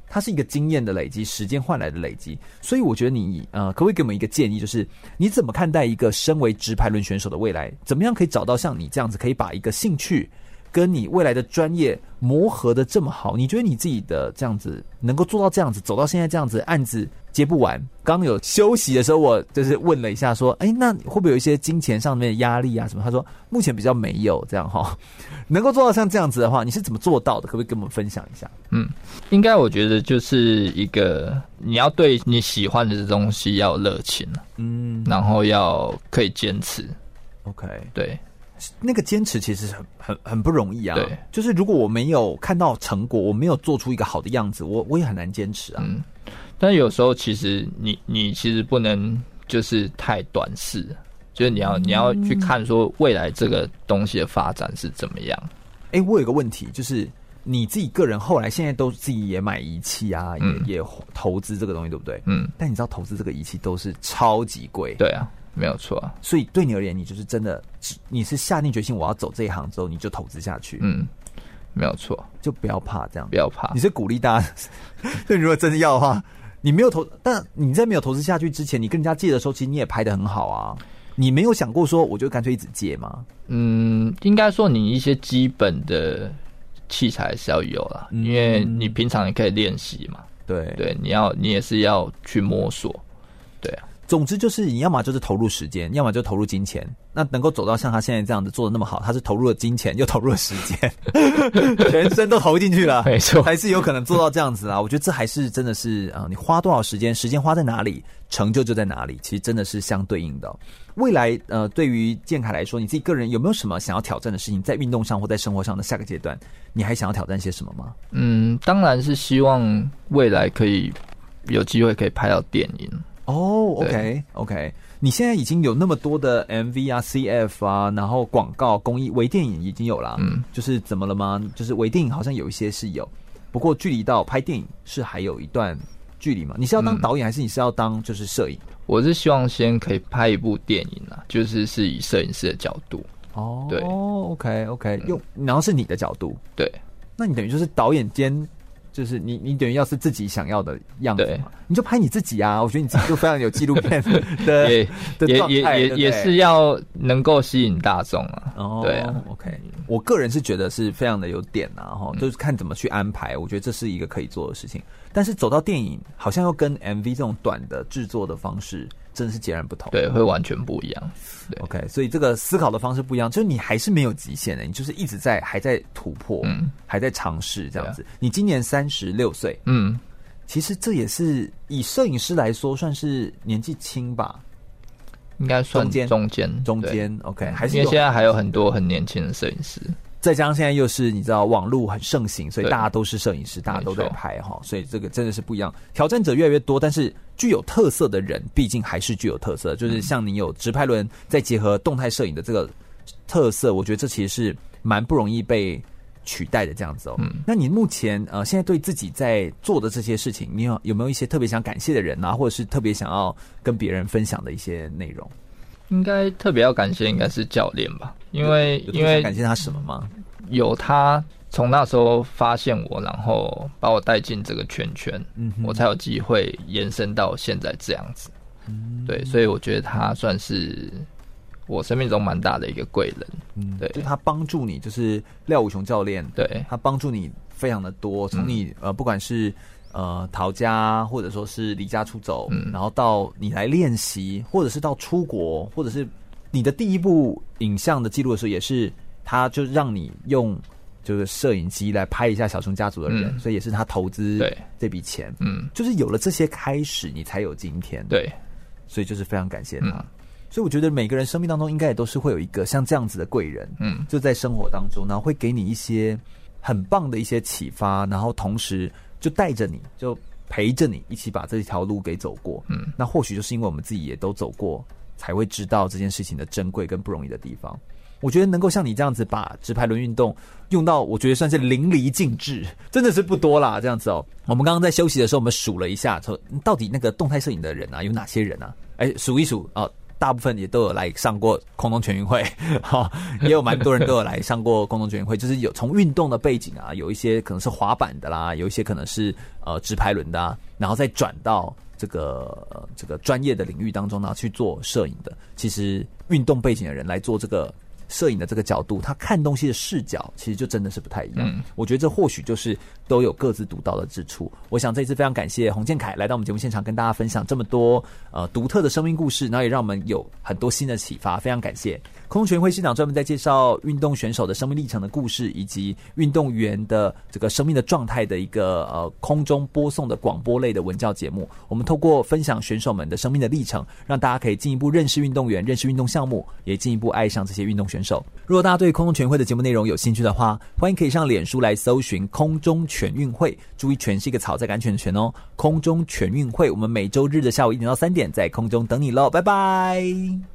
它是一个经验的累积，时间换来的累积。所以我觉得你呃，可不可以给我们一个建议？就是你怎么看待一个身为直排轮选手的未来？怎么样可以找到像你这样子，可以把一个兴趣跟你未来的专业磨合的这么好？你觉得你自己的这样子能够做到这样子，走到现在这样子，案子接不完。刚有休息的时候，我就是问了一下，说：“哎，那会不会有一些金钱上面的压力啊？什么？”他说：“目前比较没有这样哈。”能够做到像这样子的话，你是怎么做到的？可不可以跟我们分享一下？嗯，应该我觉得就是一个你要对你喜欢的东西要有热情，嗯，然后要可以坚持。OK，对，那个坚持其实很很很不容易啊。对，就是如果我没有看到成果，我没有做出一个好的样子，我我也很难坚持啊。嗯。但有时候，其实你你其实不能就是太短视，就是你要你要去看说未来这个东西的发展是怎么样。哎、欸，我有个问题，就是你自己个人后来现在都自己也买仪器啊，嗯、也也投资这个东西，对不对？嗯。但你知道投资这个仪器都是超级贵。对啊，没有错啊。所以对你而言，你就是真的，你是下定决心我要走这一行之后，你就投资下去。嗯。没有错，就不要怕这样，不要怕。你是鼓励大家，[LAUGHS] 就如果真的要的话。你没有投，但你在没有投资下去之前，你跟人家借的时候，其实你也拍的很好啊。你没有想过说，我就干脆一直借吗？嗯，应该说你一些基本的器材是要有啦，嗯、因为你平常也可以练习嘛。对对，你要你也是要去摸索，对啊。总之就是，你要么就是投入时间，要么就投入金钱。那能够走到像他现在这样子做的那么好，他是投入了金钱，又投入了时间，[LAUGHS] 全身都投进去了，没错，还是有可能做到这样子啊。我觉得这还是真的是啊，你花多少时间，时间花在哪里，成就就在哪里。其实真的是相对应的。未来呃，对于健凯来说，你自己个人有没有什么想要挑战的事情，在运动上或在生活上的下个阶段，你还想要挑战些什么吗？嗯，当然是希望未来可以有机会可以拍到电影。哦，OK OK，你现在已经有那么多的 MV 啊、CF 啊，然后广告、公益、微电影已经有了，嗯，就是怎么了吗？就是微电影好像有一些是有，不过距离到拍电影是还有一段距离嘛？你是要当导演，还是你是要当就是摄影？我是希望先可以拍一部电影啊，就是是以摄影师的角度。哦，对，OK OK，用然后是你的角度，对，那你等于就是导演兼。就是你，你等于要是自己想要的样子嘛，你就拍你自己啊！我觉得你自己就非常有纪录片的，[LAUGHS] 也也也也也是要能够吸引大众啊。哦，对啊，OK，我个人是觉得是非常的有点啊，哈，就是看怎么去安排。我觉得这是一个可以做的事情，但是走到电影，好像又跟 MV 这种短的制作的方式。真的是截然不同，对，会完全不一样。对，OK，所以这个思考的方式不一样，就是你还是没有极限的，你就是一直在还在突破，嗯，还在尝试这样子。啊、你今年三十六岁，嗯，其实这也是以摄影师来说算是年纪轻吧，应该算中间。中间中间，OK，还是因为现在还有很多很年轻的摄影师。再加上现在又是你知道网络很盛行，所以大家都是摄影师，大家都在拍哈，所以这个真的是不一样。挑战者越来越多，但是具有特色的人毕竟还是具有特色。就是像你有直拍轮，再结合动态摄影的这个特色，我觉得这其实是蛮不容易被取代的这样子哦。嗯，那你目前呃现在对自己在做的这些事情，你有有没有一些特别想感谢的人啊，或者是特别想要跟别人分享的一些内容？应该特别要感谢应该是教练吧，因为因为感谢他什么吗？有他从那时候发现我，然后把我带进这个圈圈，嗯，我才有机会延伸到现在这样子，嗯，对，所以我觉得他算是我生命中蛮大的一个贵人，嗯，对，就他帮助你，就是廖武雄教练，对，他帮助你非常的多，从你呃不管是。呃，逃家，或者说是离家出走，嗯，然后到你来练习，或者是到出国，或者是你的第一部影像的记录的时候，也是他就让你用就是摄影机来拍一下小熊家族的人，嗯，所以也是他投资对这笔钱，嗯，就是有了这些开始，你才有今天，对，所以就是非常感谢他。嗯，所以我觉得每个人生命当中应该也都是会有一个像这样子的贵人，嗯，就在生活当中，然后会给你一些很棒的一些启发，然后同时。就带着你，就陪着你一起把这条路给走过。嗯，那或许就是因为我们自己也都走过，才会知道这件事情的珍贵跟不容易的地方。我觉得能够像你这样子把直排轮运动用到，我觉得算是淋漓尽致，真的是不多啦。这样子哦，我们刚刚在休息的时候，我们数了一下，说到底那个动态摄影的人啊，有哪些人啊？哎，数一数啊。哦大部分也都有来上过空中全运会，[LAUGHS] 哈，也有蛮多人都有来上过空中全运会，就是有从运动的背景啊，有一些可能是滑板的啦，有一些可能是呃直排轮的，啊，然后再转到这个、这个专业的领域当中呢去做摄影的。其实运动背景的人来做这个。摄影的这个角度，他看东西的视角，其实就真的是不太一样。嗯，我觉得这或许就是都有各自独到的之处。我想这一次非常感谢洪建凯来到我们节目现场，跟大家分享这么多呃独特的生命故事，然后也让我们有很多新的启发。非常感谢。空中全会现场专门在介绍运动选手的生命历程的故事，以及运动员的这个生命的状态的一个呃空中播送的广播类的文教节目。我们透过分享选手们的生命的历程，让大家可以进一步认识运动员，认识运动项目，也进一步爱上这些运动选手。如果大家对空中全会的节目内容有兴趣的话，欢迎可以上脸书来搜寻空中全运会，注意“全”是一个草在赶全的“全”哦。空中全运会，我们每周日的下午一点到三点在空中等你喽，拜拜。